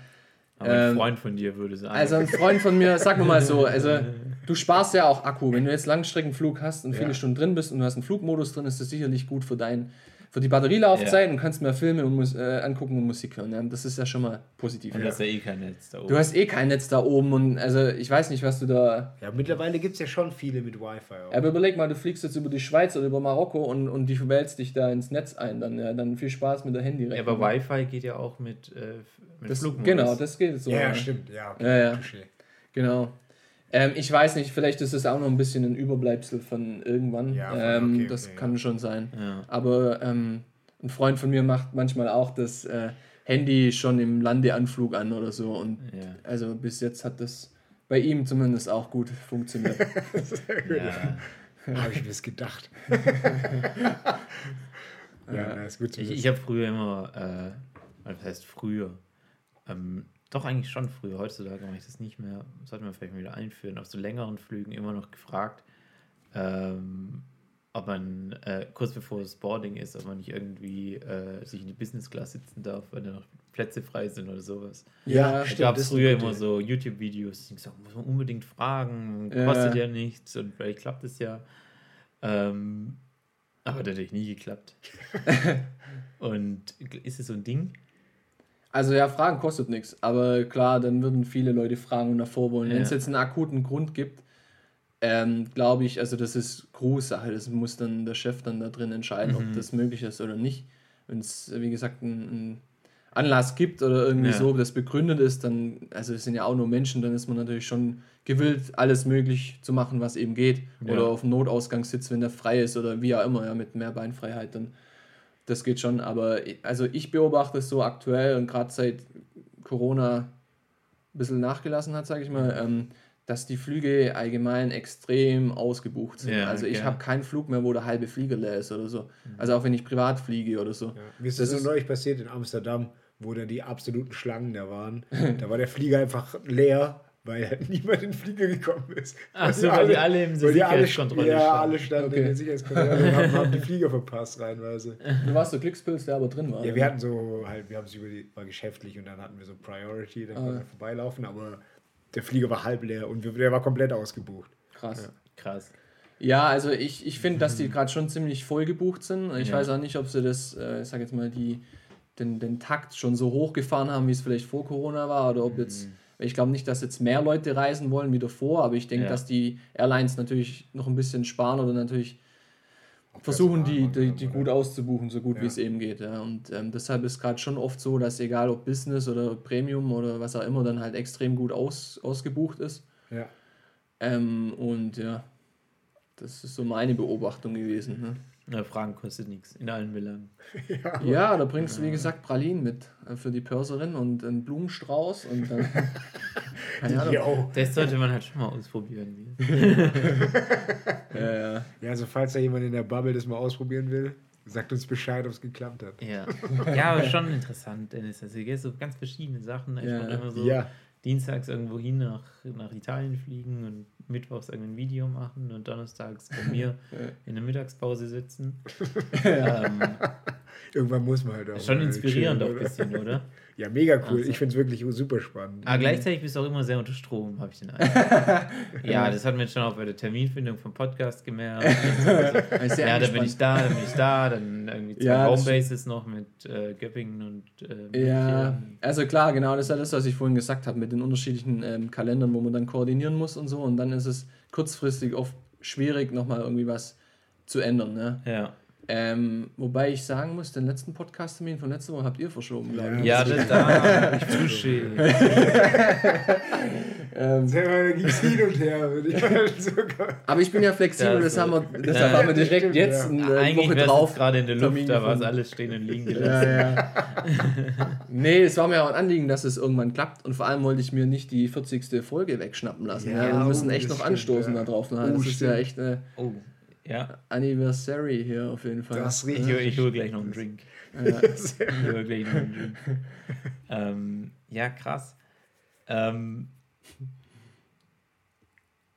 Aber ein Ähm, Freund von dir würde sagen. also ein Freund von mir, sag mal mal so, also du sparst ja auch Akku. Wenn du jetzt Langstreckenflug hast und viele Ja. Stunden drin bist und du hast einen Flugmodus drin, ist das sicherlich gut für dein für die Batterielaufzeit und kannst mehr Filme und Mus äh, angucken und Musik hören. Ja, das ist ja schon mal positiv. und das ist ja eh kein Netz da oben. Du hast eh kein Netz da oben und also ich weiß nicht, was du da. Ja, mittlerweile gibt es ja schon viele mit Wi-Fi. Auch. Aber überleg mal, du fliegst jetzt über die Schweiz oder über Marokko und, und die wälzt dich da ins Netz ein. Dann, ja, dann viel Spaß mit der handy ja, aber Wi-Fi geht ja auch mit, äh, mit das, Flugmodus. Genau, das geht so. ja, ja. ja, stimmt. Ja, okay. Ja, ja. Genau. Ähm, ich weiß nicht, vielleicht ist es auch noch ein bisschen ein Überbleibsel von irgendwann. Ja, ähm, okay, das okay, kann ja. schon sein. Ja. Aber ähm, ein Freund von mir macht manchmal auch das äh, Handy schon im Landeanflug an oder so. Und Ja. also bis jetzt hat das bei ihm zumindest auch gut funktioniert. Ja. Habe ich mir das gedacht. ja, na, ist gut zu Ich, wissen. ich habe früher immer, äh, was heißt früher? Doch eigentlich schon früher. Heutzutage mache ich das nicht mehr. Sollte man vielleicht mal wieder einführen. Auf so längeren Flügen immer noch gefragt, ähm, ob man äh, kurz bevor das Boarding ist, ob man nicht irgendwie äh, sich in die Business Class sitzen darf, weil da noch Plätze frei sind oder sowas. ja, stimmt, gab es früher immer so YouTube-Videos, die gesagt muss man unbedingt fragen, Ja. kostet ja nichts und vielleicht klappt es ja. Ähm, aber hat natürlich nie geklappt. und ist es so ein Ding? Also ja, Fragen kostet nichts, aber klar, dann würden viele Leute fragen und davor wollen. Wenn es Ja. jetzt einen akuten Grund gibt, ähm, glaube ich, also das ist Crew-Sache, das muss dann der Chef dann da drin entscheiden, ob das möglich ist oder nicht. Wenn es, wie gesagt, einen Anlass gibt oder irgendwie Ja. so, das begründet ist, dann, also es sind ja auch nur Menschen, dann ist man natürlich schon gewillt, alles möglich zu machen, was eben geht. Ja. Oder auf dem Notausgang sitzt, wenn der frei ist oder wie auch immer, ja, mit mehr Beinfreiheit, dann das geht schon, aber also ich beobachte es so aktuell und gerade seit Corona ein bisschen nachgelassen hat, sage ich mal, ähm, dass die Flüge allgemein extrem ausgebucht sind. Ja, also ich okay. habe keinen Flug mehr, wo der halbe Flieger leer ist oder so. Also auch wenn ich privat fliege oder so. Ja. Mir ist Das das, so neulich passiert in Amsterdam, wo dann die absoluten Schlangen da waren. da war der Flieger einfach leer, weil halt niemand in den Flieger gekommen ist. Ach so, weil die alle im Sicherheitskontrolle Ja, standen. alle standen Okay. in der Sicherheitskontrolle und haben, haben die Flieger verpasst reinweise. Du warst so Glückspilz, der aber drin war. Ja, wir hatten so halt, wir haben es über die, war geschäftlich und dann hatten wir so Priority, dann Ah. konnten wir vorbeilaufen, aber der Flieger war halb leer und wir, der war komplett ausgebucht. Krass. Krass. Ja, also ich, ich finde, dass die gerade schon ziemlich voll gebucht sind. Ich Ja. weiß auch nicht, ob sie das, äh, ich sag jetzt mal, die, den, den Takt schon so hochgefahren haben, wie es vielleicht vor Corona war, oder ob jetzt, ich glaube nicht, dass jetzt mehr Leute reisen wollen wie davor, aber ich denke, Ja. dass die Airlines natürlich noch ein bisschen sparen oder natürlich versuchen, die, die, die gut auszubuchen, so gut wie es eben geht. Ja. Und ähm, deshalb ist gerade schon oft so, dass egal ob Business oder Premium oder was auch immer, dann halt extrem gut aus, ausgebucht ist. Ja. Ähm, und ja, das ist so meine Beobachtung gewesen. Ne? Na, Fragen kostet nichts, in allen Belangen. Ja, da bringst du, wie gesagt, Pralinen mit äh, für die Pörserin und einen Blumenstrauß und dann. Keine Ahnung. Das sollte man halt schon mal ausprobieren. Ja, ja. Ja, also falls da jemand in der Bubble das mal ausprobieren will, sagt uns Bescheid, ob es geklappt hat. Ja. ja, aber schon interessant, Dennis. Also, hier so ganz verschiedene Sachen. Ich Ja. konnte immer so Ja. dienstags irgendwo hin nach, nach Italien fliegen und mittwochs irgendein Video machen und donnerstags bei mir in der Mittagspause sitzen. ähm, Irgendwann muss man halt auch. ist schon inspirierend auch ein bisschen, oder? Ja, mega cool. Also. Ich finde es wirklich super spannend. Aber gleichzeitig bist du auch immer sehr unter Strom, habe ich den Eindruck. ja, das hat man jetzt schon auch bei der Terminfindung vom Podcast gemerkt. Also sehr ja, dann bin ich da, dann bin ich da, dann irgendwie zwei Ja, Homebases noch mit äh, Göppingen und äh, Ja, also klar, genau, das ist ja das, was ich vorhin gesagt habe, mit den unterschiedlichen ähm, Kalendern, wo man dann koordinieren muss und so. Und dann ist es kurzfristig oft schwierig, nochmal irgendwie was zu ändern. Ne? Ja. Ähm, wobei ich sagen muss, den letzten Podcast-Termin von letzter Woche habt ihr verschoben, glaube ich. Ja, das da. Ich touche. Ähm, Da ging es hin und her. würde ich mal sogar. aber ich bin ja flexibel, Ja, das so. haben wir, deshalb Ja, haben wir direkt stimmt, jetzt ja. eine Woche Eigentlich wäre drauf. gerade in der Luft, Termin da war es alles stehen und liegen gelassen. Ja, ja. nee, es war mir auch ein Anliegen, dass es irgendwann klappt und vor allem wollte ich mir nicht die 40. Folge wegschnappen lassen. Ja, Ja, wir müssen oh, echt das noch stimmt, anstoßen ja. da drauf. Ne? Oh, das ist ja stimmt. echt eine Oh, ja. Anniversary hier auf jeden Fall. Das Ich, riecht ich hole gleich noch einen Drink. Ja. Ich hole gleich noch einen Drink. ähm, ja, krass. Ähm,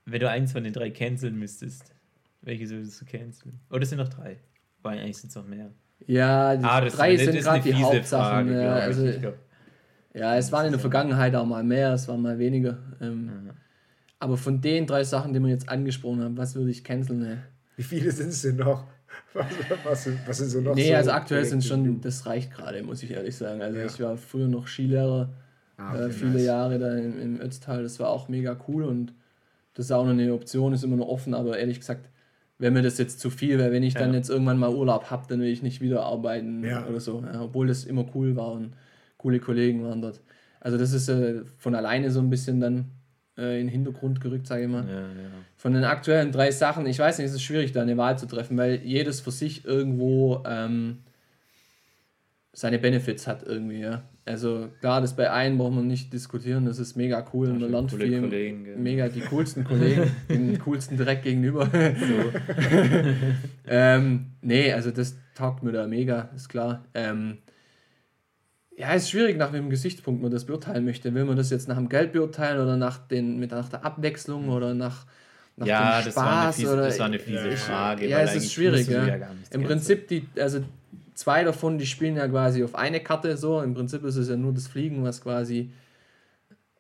wenn du eins von den drei canceln müsstest, welche würdest du canceln? Oder es sind noch drei? Weil eigentlich sind es noch mehr. Ja, die Ah, das drei sind gerade die Hauptsachen. Frage, ja, ich. also, Ich glaub, ja, es waren in der Vergangenheit auch mal mehr, es waren mal weniger. Ähm, ja. Aber von den drei Sachen, die wir jetzt angesprochen haben, was würde ich canceln? Ne? Wie viele sind es denn noch? Was, was, sind, was sind so noch Nee, so also aktuell sind schon, das reicht gerade, muss ich ehrlich sagen. Also Ja. ich war früher noch Skilehrer, Ah, äh, viele nice. Jahre da im, im Ötztal, das war auch mega cool und das ist auch noch eine Option, ist immer noch offen, aber ehrlich gesagt, wäre mir das jetzt zu viel, weil wenn ich dann Ja. jetzt irgendwann mal Urlaub habe, dann will ich nicht wieder arbeiten Ja. oder so, obwohl das immer cool war und coole Kollegen waren dort. Also das ist äh, von alleine so ein bisschen dann äh, in den Hintergrund gerückt, sage ich mal. Ja, ja. Von den aktuellen drei Sachen, ich weiß nicht, es ist schwierig, da eine Wahl zu treffen, weil jedes für sich irgendwo ähm, seine Benefits hat irgendwie, ja. Also klar, das bei einem braucht man nicht diskutieren, das ist mega cool und man lernt viel, Kollegen, mega die coolsten Kollegen, den coolsten direkt gegenüber. ähm, nee, also das taugt mir da mega, ist klar. Ähm, ja, ist schwierig, nach welchem Gesichtspunkt man das beurteilen möchte. Will man das jetzt nach dem Geld beurteilen oder nach, den, mit, nach der Abwechslung oder nach, nach ja, dem das war, eine Spaß? fiese, oder, das war eine fiese Ja, Frage. ja, es ist schwierig. Ja. nichts Im. Prinzip, die, also zwei davon, die spielen ja quasi auf eine Karte so. Im Prinzip ist es ja nur das Fliegen, was quasi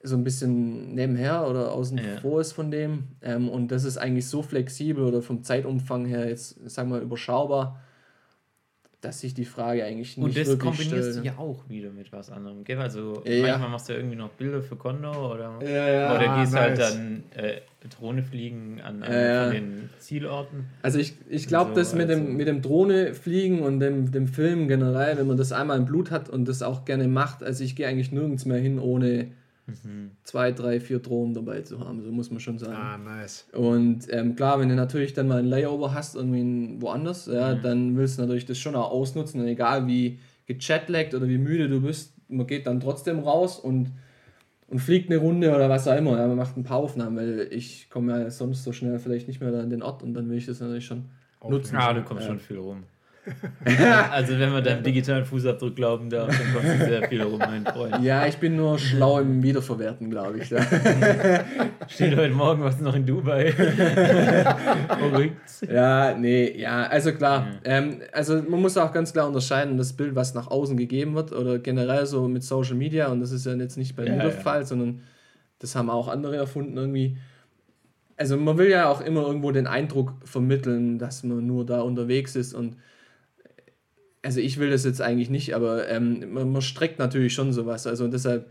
so ein bisschen nebenher oder außen Ja. vor ist von dem. Ähm, und das ist eigentlich so flexibel oder vom Zeitumfang her jetzt, sagen wir mal, überschaubar, dass sich die Frage eigentlich nicht Und das wirklich kombinierst stellt. du ja auch wieder mit was anderem. Gell? Also Ja. manchmal machst du irgendwie noch Bilder für Kondo oder, Ja, ja. oder gehst halt nice. dann äh, Drohne fliegen an, an Ja, ja. den Zielorten. Also ich, ich glaube, So, das mit, also- dem, mit dem Drohne fliegen und dem, dem Film generell, wenn man das einmal im Blut hat und das auch gerne macht, also ich gehe eigentlich nirgends mehr hin, ohne Mhm. zwei, drei, vier Drohnen dabei zu haben, so muss man schon sagen. Ah, nice. Und ähm, klar, wenn du natürlich dann mal ein Layover hast, irgendwie woanders, ja, dann willst du natürlich das schon auch ausnutzen. Und egal wie gechatlaggt oder wie müde du bist, man geht dann trotzdem raus und, und fliegt eine Runde oder was auch immer. Ja, man macht ein paar Aufnahmen, weil ich komme ja sonst so schnell vielleicht nicht mehr da an den Ort und dann will ich das natürlich schon nutzen. Ah, du kommst schon viel rum. also wenn man deinem digitalen Fußabdruck glauben darf, dann kommst du sehr viel rum, mein Freund. Ja, ich bin nur schlau im Wiederverwerten, glaube ich. Ja. Steht heute Morgen was noch in Dubai. Verrückt. Ja, nee, ja, also klar. Ähm, also man muss auch ganz klar unterscheiden, das Bild, was nach außen gegeben wird oder generell so mit Social Media und das ist ja jetzt nicht bei Ja, mir der ja. Fall, sondern das haben auch andere erfunden irgendwie. Also man will ja auch immer irgendwo den Eindruck vermitteln, dass man nur da unterwegs ist und also ich will das jetzt eigentlich nicht, aber ähm, man, man streckt natürlich schon sowas. Also deshalb,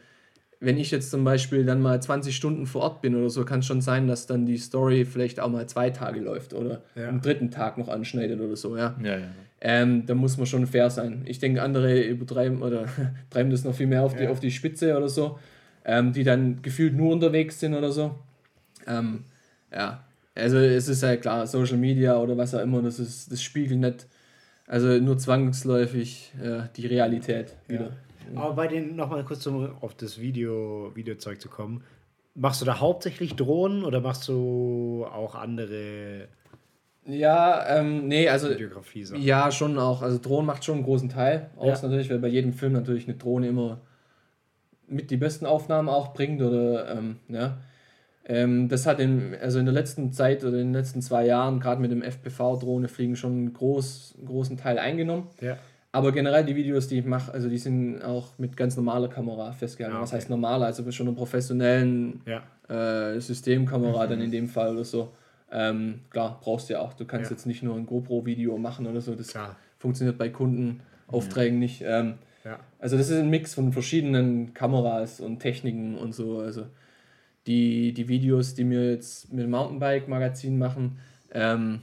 wenn ich jetzt zum Beispiel dann mal 20 Stunden vor Ort bin oder so, kann es schon sein, dass dann die Story vielleicht auch mal zwei Tage läuft oder Ja. am dritten Tag noch anschneidet oder so, ja. Ja, ja. Ähm, da muss man schon fair sein. Ich denke, andere übertreiben oder treiben das noch viel mehr auf, die, auf die Spitze oder so, ähm, die dann gefühlt nur unterwegs sind oder so. Ähm, ja, also es ist ja klar, Social Media oder was auch immer, das, ist, das spiegelt nicht, also nur zwangsläufig äh, die Realität wieder. Aber bei den, nochmal kurz zum, auf das Video, Videozeug zu kommen, machst du da hauptsächlich Drohnen oder machst du auch andere Ja, ähm, nee, also Videografie-Sachen? Ja, schon auch. Also Drohnen macht schon einen großen Teil aus Ja. natürlich, weil bei jedem Film natürlich eine Drohne immer mit die besten Aufnahmen auch bringt oder ähm, ja. Ähm, das hat in, also in der letzten Zeit oder in den letzten zwei Jahren gerade mit dem FPV-Drohne fliegen schon einen, groß, einen großen Teil eingenommen. Ja. Aber generell die Videos, die ich mache, also die sind auch mit ganz normaler Kamera festgehalten. Ah, Was okay. heißt normaler? Also schon einer professionellen Ja. äh, Systemkamera dann in dem Fall oder so. Ähm, klar, brauchst du ja auch. Du kannst Ja. jetzt nicht nur ein GoPro-Video machen oder so. Das Klar. funktioniert bei Kundenaufträgen nicht. Ähm, Ja. also das ist ein Mix von verschiedenen Kameras und Techniken und so. Also die, die Videos, die wir jetzt mit dem Mountainbike-Magazin machen, ähm,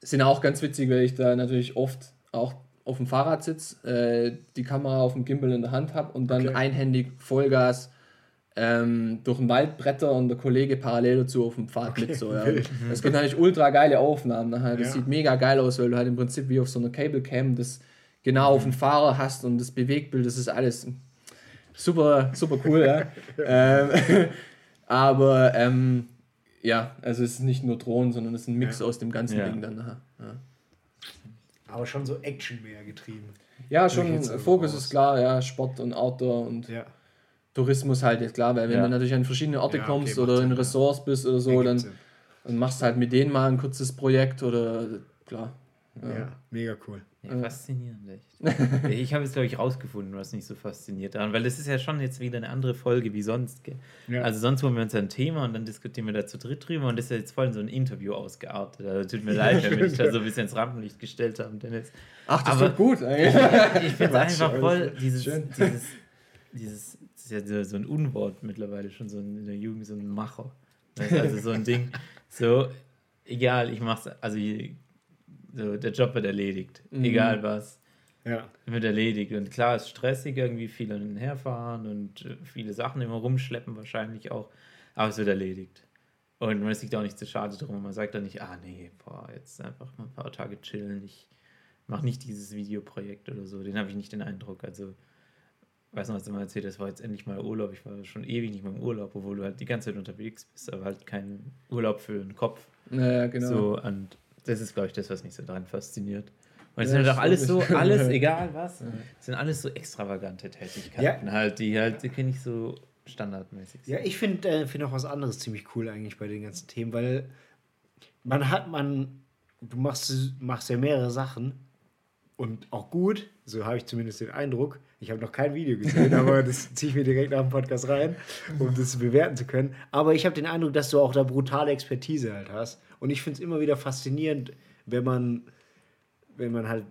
sind auch ganz witzig, weil ich da natürlich oft auch auf dem Fahrrad sitze, äh, die Kamera auf dem Gimbal in der Hand habe und dann Okay. einhändig Vollgas ähm, durch den Wald bretter und der Kollege parallel dazu auf dem Pfad mit. So, ja. Das gibt natürlich ultra geile Aufnahmen. Nachher. Das Ja. sieht mega geil aus, weil du halt im Prinzip wie auf so einer Cable Cam das genau auf dem Fahrer hast und das Bewegtbild, das ist alles super, super cool. ja. ähm, aber ähm, ja, also es ist nicht nur Drohnen, sondern es ist ein Mix Ja. aus dem ganzen Ja. Ding dann. Ja. Aber schon so Action mehr getrieben. Ja, schon, Fokus ist klar, ja, Sport und Outdoor und Ja. Tourismus halt ist klar, weil wenn Ja. du natürlich an verschiedene Orte Ja, okay, kommst macht oder in ja. Ressorts bist oder so, dann, dann machst du halt mit denen mal ein kurzes Projekt oder klar. Ja. mega cool. Ja, faszinierend, echt. ich habe es, glaube ich, rausgefunden, was mich so fasziniert daran, weil das ist ja schon jetzt wieder eine andere Folge wie sonst. Gell? Ja. Also sonst holen wir uns ein Thema und dann diskutieren wir da zu dritt drüber und das ist ja jetzt voll in so ein Interview ausgeartet. Also tut mir leid, wenn wir dich da so ein bisschen ins Rampenlicht gestellt haben, Dennis. Ach, das wird gut eigentlich. Ich finde es einfach voll, dieses, dieses, dieses, das ist ja so- ein Unwort mittlerweile schon so in der Jugend, so ein Macher. Also so ein Ding, so, egal, ich mach's, also je- so, der Job wird erledigt, Mhm. egal was, Ja. wird erledigt. Und klar, es ist stressig, irgendwie viel hin und her fahren und äh, viele Sachen immer rumschleppen wahrscheinlich auch, aber es wird erledigt. Und man ist sich da auch nicht zu schade drum. Man sagt dann nicht, ah nee, boah, jetzt einfach mal ein paar Tage chillen. Ich mache nicht dieses Videoprojekt oder so. Den habe ich nicht den Eindruck. Also, weiß noch, was du mal erzählt hast, war jetzt endlich mal Urlaub. Ich war schon ewig nicht mehr im Urlaub, obwohl du halt die ganze Zeit unterwegs bist, aber halt kein Urlaub für den Kopf. Ja, genau. So, und das ist, glaube ich, das, was mich so daran fasziniert. Und es Ja, sind halt auch alles so, alles, egal was, sind alles so extravagante Tätigkeiten halt, die halt, die kenne ich so standardmäßig. Ja, ich finde äh, find auch was anderes ziemlich cool eigentlich bei den ganzen Themen, weil man hat, man, du machst, machst ja mehrere Sachen und auch gut, so habe ich zumindest den Eindruck. Ich habe noch kein Video gesehen, aber das ziehe ich mir direkt nach dem Podcast rein, um das bewerten zu können. Aber ich habe den Eindruck, dass du auch da brutale Expertise halt hast. Und ich finde es immer wieder faszinierend, wenn man, wenn man halt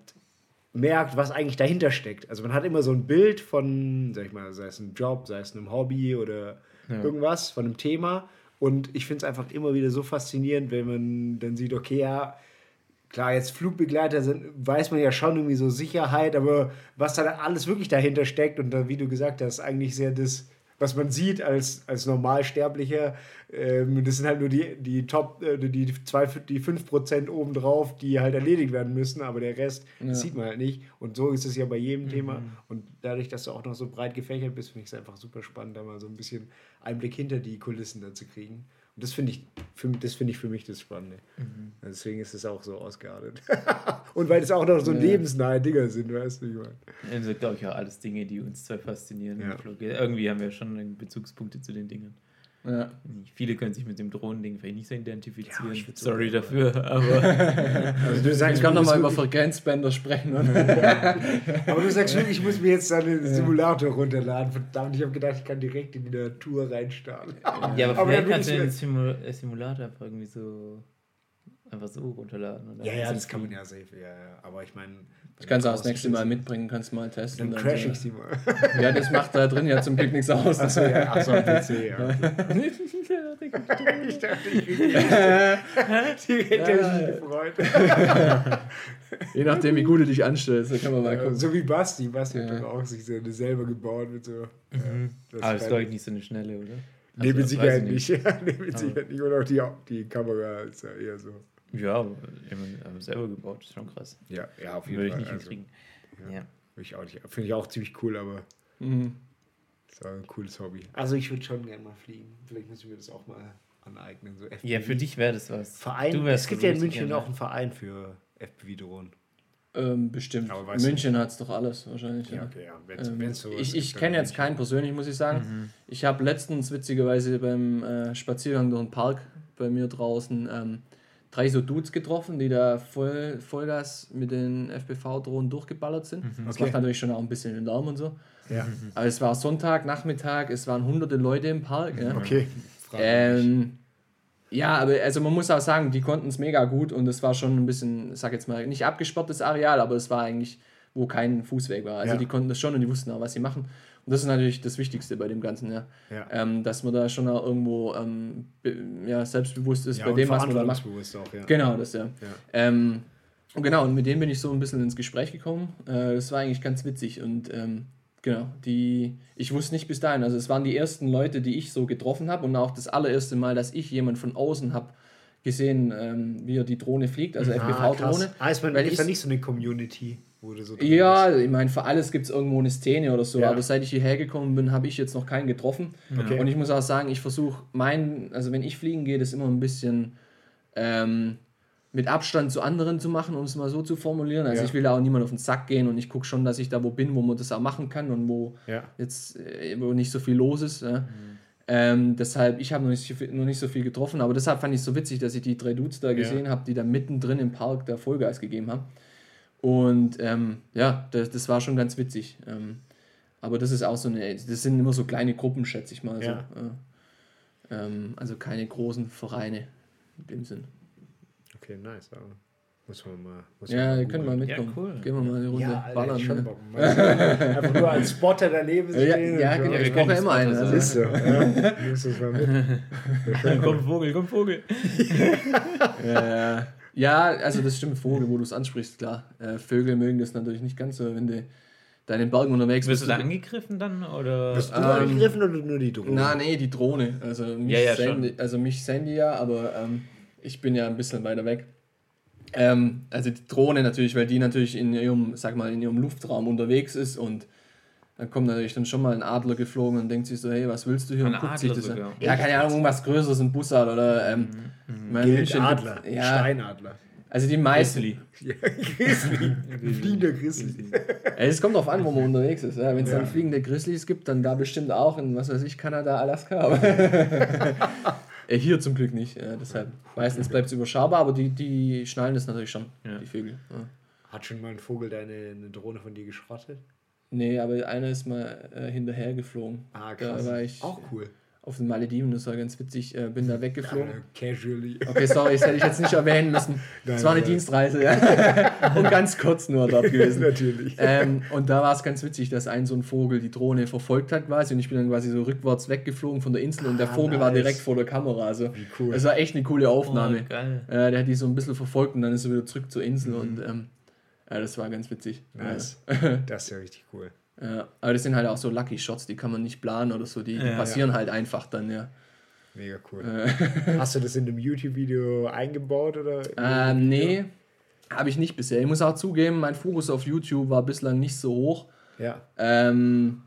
merkt, was eigentlich dahinter steckt. Also man hat immer so ein Bild von, sag ich mal, sei es ein Job, sei es einem Hobby oder irgendwas, von einem Thema. Und ich finde es einfach immer wieder so faszinierend, wenn man dann sieht, okay, ja, klar, jetzt Flugbegleiter sind, weiß man ja schon irgendwie so Sicherheit, aber was da alles wirklich dahinter steckt und da, wie du gesagt hast, eigentlich sehr das, was man sieht als, als Normalsterblicher, ähm, das sind halt nur die, die Top, äh, die, zwei, die 5% obendrauf, die halt erledigt werden müssen, aber der Rest das sieht man halt nicht. Und so ist es ja bei jedem Thema. Und dadurch, dass du auch noch so breit gefächert bist, finde ich es einfach super spannend, da mal so ein bisschen Einblick hinter die Kulissen da zu kriegen. Und das finde ich, für, das finde ich für mich das Spannende. Deswegen ist es auch so ausgeartet. Und weil es auch noch so lebensnahe Dinger sind, weißt du, ich meine. Also, glaube ich, auch alles Dinge, die uns zwei faszinieren. Ja. Irgendwie haben wir schon Bezugspunkte zu den Dingen. Ja. Viele können sich mit dem Drohnending vielleicht nicht so identifizieren. Ja, Sorry super. dafür, aber Also du sagst, Ich kann nochmal über Frequenzbänder sprechen. Oder? Aber du sagst wirklich, ich muss mir jetzt einen Simulator runterladen. Verdammt, ich habe gedacht, ich kann direkt in die Natur reinstarten. ja, aber Aber vielleicht kannst du will den ich Simu äh, Simulator einfach irgendwie so einfach so runterladen. Oder Ja, ja, das kann man ja safe, ja, ja. Aber ich meine. Ich kann es auch das nächste Mal mitbringen, kannst mal testen. Dann dann, crash ich sie mal. Ja, das macht da drin ja zum Glück nichts aus. Achso, ja, achso, am PC, ja. okay. Ich dachte, ich krieg die hätte Ja, sich gefreut. Je nachdem, wie gut du dich anstellst, da kann man mal gucken. so wie Basti. Basti hat Ja. doch auch sich so eine selber gebaut mit so. Ja, das Aber das ist, glaube ich, nicht so eine schnelle, oder? Nee, Also, mit Sicherheit weiß ich nicht. Ja, nee, mit Aber- Sicherheit nicht. Und auch die, die Kamera ist ja eher so. Ja, ich selber gebaut, ist schon krass. Ja, ja auf Würde jeden ich Fall. nicht Also, hinkriegen. Ja. Würde ich auch nicht. Finde ich auch ziemlich cool, aber Mhm. ist auch ein cooles Hobby. Also ich würde schon gerne mal fliegen. Vielleicht muss ich mir das auch mal aneignen. So FPV. Ja, für dich wäre das was. Verein. Es gibt so ja in München gerne. auch einen Verein für FPV-Drohnen. Ähm, bestimmt. München hat es doch alles wahrscheinlich. Ja. okay, ja. Wenn's, Ähm, wenn's sowas ich ich kenne jetzt keinen persönlich, muss ich sagen. Ich habe letztens witzigerweise beim äh, Spaziergang durch den Park bei mir draußen ähm, drei so Dudes getroffen, die da voll, Vollgas mit den FPV-Drohnen durchgeballert sind. Das Okay. macht natürlich schon auch ein bisschen den Lärm und so. Ja. Aber es war Sonntag, Nachmittag, es waren hunderte Leute im Park. Ja. Okay. Ähm, ja, aber also man muss auch sagen, die konnten es mega gut und es war schon ein bisschen, sag jetzt mal, nicht abgesperrtes Areal, aber es war eigentlich, wo kein Fußweg war. Also Ja. die konnten das schon und die wussten auch, was sie machen. Und das ist natürlich das Wichtigste bei dem Ganzen, ja. Ja. Ähm, dass man da schon auch irgendwo ähm, ja, selbstbewusst ist ja, bei dem, was man da macht. auch, ja. Genau, das ja. Ja. Ähm, und genau, und mit dem bin ich so ein bisschen ins Gespräch gekommen. Äh, das war eigentlich ganz witzig und ähm, genau, die, ich wusste nicht bis dahin, also es waren die ersten Leute, die ich so getroffen habe und auch das allererste Mal, dass ich jemand von außen habe gesehen, ähm, wie er die Drohne fliegt, also Ah, FPV-Drohne. Ah, ist man, ich- da nicht so eine Community, wo du so drin Ja, bist? ich meine, für alles gibt es irgendwo eine Szene oder so, Ja. aber seit ich hierher gekommen bin, habe ich jetzt noch keinen getroffen. Okay. Und ich muss auch sagen, ich versuche mein, also wenn ich fliegen gehe, das immer ein bisschen ähm, mit Abstand zu anderen zu machen, um es mal so zu formulieren. Also Ja. ich will da auch niemand auf den Sack gehen und ich gucke schon, dass ich da wo bin, wo man das auch machen kann und wo Ja. jetzt äh, wo nicht so viel los ist. Ja. Ähm, deshalb, ich habe noch, nicht so viel- noch nicht so viel getroffen, aber deshalb fand ich es so witzig, dass ich die drei Dudes da gesehen habe, die da mittendrin im Park da Vollgas gegeben haben. Und ähm, ja, das, das war schon ganz witzig. Ähm, aber das ist auch so eine, das sind immer so kleine Gruppen, schätze ich mal. Ja. So, äh, ähm, also keine großen Vereine in dem Sinn. Okay, nice. Aber muss man mal. Muss Ja, man könnt mal mitkommen. cool. Gehen wir mal eine Runde Ja, Alter, ballern. ne? Einfach nur als Spotter daneben Ja, stehen. ja, und genau. wir Ich können brauche ja immer einen. Spotter Also. Ist so. Ja. Komm, Vogel, komm, Vogel. Äh, ja, also das stimmt, Vogel, wo du es ansprichst, klar. Äh, Vögel mögen das natürlich nicht ganz so, wenn du da in den Bergen unterwegs Wirst bist. du da angegriffen dann? Oder? Bist du Ähm, angegriffen oder nur die Drohne? Na, nee, die Drohne. Also mich, Ja, ja, sehen, also mich sehen die ja, aber ähm, ich bin ja ein bisschen weiter weg. Ähm, also die Drohne natürlich, weil die natürlich in ihrem, sag mal, in ihrem Luftraum unterwegs ist und dann kommt natürlich dann schon mal ein Adler geflogen und denkt sich so, hey, was willst du hier? Ein und guckt sich Adler das an. sogar. Ja, keine Ahnung, irgendwas Größeres, ein Bussard oder ähm, Gilt München Adler. Ja, Steinadler. also die meisten. Grizzly. Grizzly. Fliegender Grizzly. Es kommt drauf an, wo man unterwegs ist. Ja. Wenn es Ja. dann fliegende Grizzlies gibt, dann da bestimmt auch in, was weiß ich, Kanada, Alaska. Aber Äh, Hier zum Glück nicht. Ja, deshalb meistens bleibt es überschaubar, aber die, die schnallen das natürlich schon, Ja. die Vögel. Ja. Hat schon mal ein Vogel deine eine Drohne von dir geschrottet? Nee, aber einer ist mal äh, hinterher geflogen. Ah, Da krass. war ich Auch cool. auf den Malediven, das war ganz witzig. Äh, bin da weggeflogen. Ja, casually. Okay, sorry, das hätte ich jetzt nicht erwähnen müssen. Es Nein, war eine nein. Dienstreise, ja. Und ganz kurz nur dort gewesen. Natürlich. Ähm, und da war es ganz witzig, dass ein so ein Vogel die Drohne verfolgt hat quasi und ich bin dann quasi so rückwärts weggeflogen von der Insel und der Ah, Vogel war nice. direkt vor der Kamera. Also Wie cool. es war echt eine coole Aufnahme. Oh, geil. äh, der hat die so ein bisschen verfolgt und dann ist er wieder zurück zur Insel und ähm, ja, das war ganz witzig. Nice. Das ist ja richtig cool. Ja, ja. aber das sind halt auch so Lucky Shots, die kann man nicht planen oder so, die, die Ja. passieren halt einfach dann, ja. Mega cool. Hast du das in dem YouTube-Video eingebaut oder? Ähm, nee, habe ich nicht bisher. Ich muss auch zugeben, mein Fokus auf YouTube war bislang nicht so hoch. Ja. Ähm,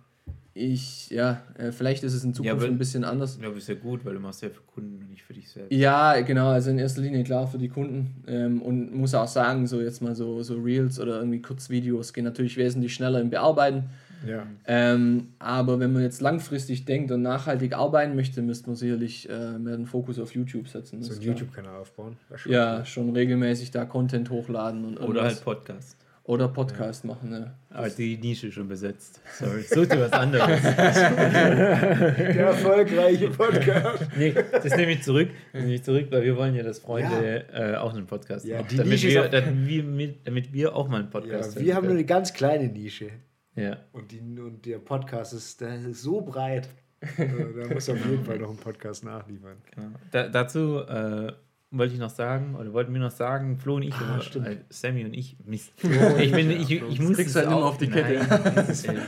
ich, ja, äh, vielleicht ist es in Zukunft aber- ein bisschen anders. Ich glaube, ist ja gut, weil du machst ja für Kunden und nicht für dich selbst. Ja, genau, also in erster Linie klar für die Kunden. Ähm, und muss auch sagen, so jetzt mal so, so Reels oder irgendwie Kurzvideos gehen natürlich wesentlich schneller im Bearbeiten. Ja. Ähm, aber wenn man jetzt langfristig denkt und nachhaltig arbeiten möchte, müsste man sicherlich äh, mehr den Fokus auf YouTube setzen. So einen. YouTube-Kanal aufbauen. Schon Ja, cool. schon regelmäßig da Content hochladen und Oder irgendwas. halt Podcast. Oder Podcast machen. Ne? Aber die Nische ist schon besetzt. Sorry. Such dir was anderes. Der erfolgreiche Podcast. nee, das nehme ich zurück. Das nehme ich zurück, weil wir wollen ja, dass Freunde äh, auch einen Podcast Ja, machen. die Damit wir, auch- damit, wir mit, damit wir auch mal einen Ja, Podcast wir haben nur eine ganz kleine Nische. Ja. Und, die, und der Podcast ist, der ist so breit. Äh, da muss auf jeden Fall noch ein Podcast nachliefern. Genau. Da, dazu äh, wollte ich noch sagen, oder wollten wir noch sagen, Flo und ich, Ah, oder, äh, Sammy und ich, Mist. ich, bin, ich, ich muss kriegst es halt immer auch- auf die Kette. Nein,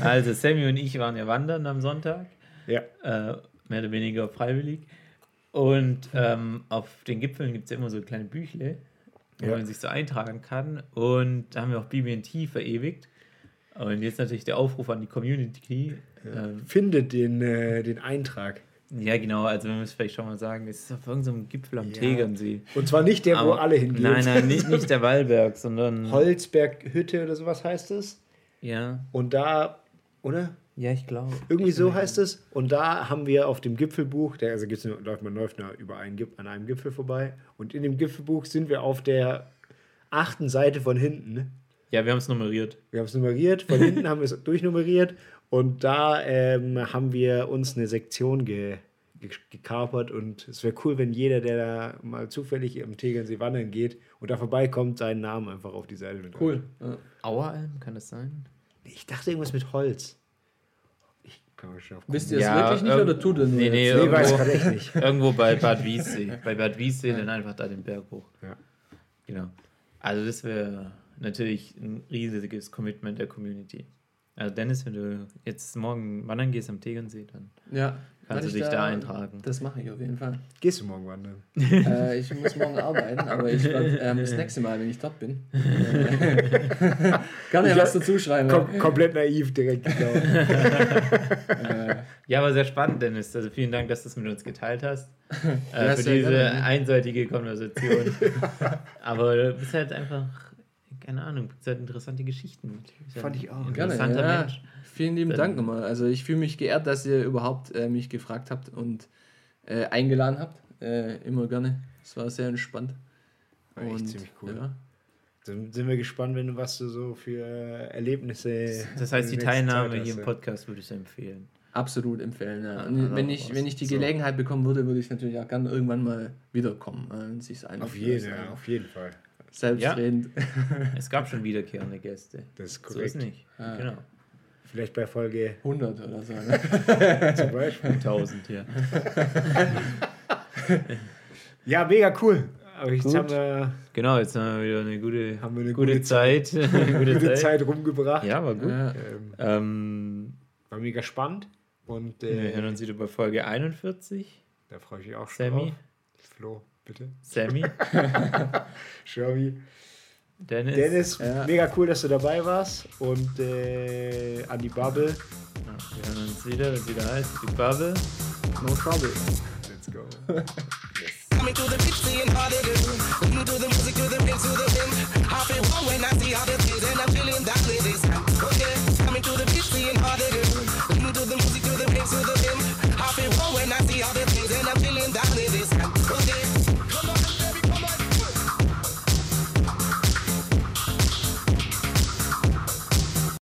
also Sammy und ich waren ja wandern am Sonntag, Ja. äh, mehr oder weniger freiwillig. Und ähm, auf den Gipfeln gibt es ja immer so kleine Büchle, wo Ja. man sich so eintragen kann. Und da haben wir auch BB&T verewigt. Und jetzt natürlich der Aufruf an die Community. Ähm, Findet den, äh, den Eintrag. Ja, genau, also wir müssen vielleicht schon mal sagen, es ist auf irgendeinem Gipfel am Ja. Tegernsee. Und zwar nicht der, wo Aber- alle hingehen. Nein, nein, nicht, nicht der Wallberg, sondern. Holzberghütte oder sowas heißt es. Ja, Und da, oder? ja, ich glaube. Irgendwie so heißt es. Und da haben wir auf dem Gipfelbuch, der, also gibt's, läuft man läuft über einen, Gip- an einem Gipfel vorbei. Und in dem Gipfelbuch sind wir auf der achten Seite von hinten. Ja, wir haben es nummeriert. Wir haben es nummeriert, von hinten haben wir es durchnummeriert. Und da ähm, haben wir uns eine Sektion ge, ge, gekapert. Und es wäre cool, wenn jeder, der da mal zufällig am Tegernsee wandern geht und da vorbeikommt, seinen Namen einfach auf die Seite mit Cool. Ja. Aueralm, kann das sein? Ich dachte irgendwas mit Holz. Ich kann mal auf Wisst ihr es Ja, wirklich nicht ähm, oder tut ihr nur? nee, nee? Nee, weiß irgendwo- gerade echt nicht. Irgendwo bei Bad Wiessee. Bei Bad Wiessee dann einfach da den Berg hoch. Ja. Genau. Also das wäre natürlich ein riesiges Commitment der Community. Also Dennis, wenn du jetzt morgen wandern gehst am Tegernsee, dann Ja. kannst du ich dich da eintragen. Das mache ich auf jeden Fall. Gehst du morgen wandern? äh, ich muss morgen arbeiten, aber ich werde ähm, das nächste Mal, wenn ich dort bin, kann ja was dazu schreiben. Kom komplett naiv direkt geglaubt. Ja, aber sehr spannend, Dennis. Also vielen Dank, dass du es mit uns geteilt hast. Äh, Ja, für diese gerne. einseitige Konversation. aber du bist halt einfach, keine Ahnung, bist halt interessante Geschichten. Halt Fand ich auch. ein Gerne, Interessanter ja. Mensch. Vielen lieben Dann- Dank nochmal. Also ich fühle mich geehrt, dass ihr überhaupt äh, mich gefragt habt und äh, eingeladen habt. Äh, immer gerne. Es war sehr entspannt. War echt ziemlich cool. Ja. Dann sind wir gespannt, wenn du was du so für Erlebnisse. Das heißt, die Teilnahme hier im ja. Podcast würde ich empfehlen. Absolut empfehlen. Ja. Ja, Und wenn, ich, wenn ich die so. Gelegenheit bekommen würde, würde ich natürlich auch gerne irgendwann mal wiederkommen. Äh, und sich's Auf einrichten jeden, ja, auf jeden Fall. Selbstredend. Es gab schon wiederkehrende Gäste. Das ist So ist korrekt. nicht. Ah. Genau. Vielleicht bei Folge 100 oder so. Ne? zum Beispiel. 1000 hier. Ja, mega cool. Aber jetzt Gut. haben wir, Genau, jetzt haben wir wieder eine gute, haben wir eine gute, gute, Zeit. gute gute Zeit. Zeit rumgebracht. Ja, war gut. Ja. Ähm, Ähm, war mega spannend. Und wir äh, hören uns wieder bei Folge 41. da freue ich mich auch schon Sammy, drauf. Flo, bitte. Sammy, Sherby. Dennis. Dennis, Ja. mega cool, dass du dabei warst. Und äh, an die Bubble. Ja, wir hören uns wieder, wenn es wieder heißt, die Bubble. No trouble. Let's go. Coming to the beach, seeing how they do. Listen to the music, to the mix, to the rim. Happy one when I see how they feel, and I'm feeling that with this hand. Okay, coming to the beach, seeing how they do. Listen to the music, to the mix, to the rim. Happy one when I see how they feel, and I'm feeling that hand.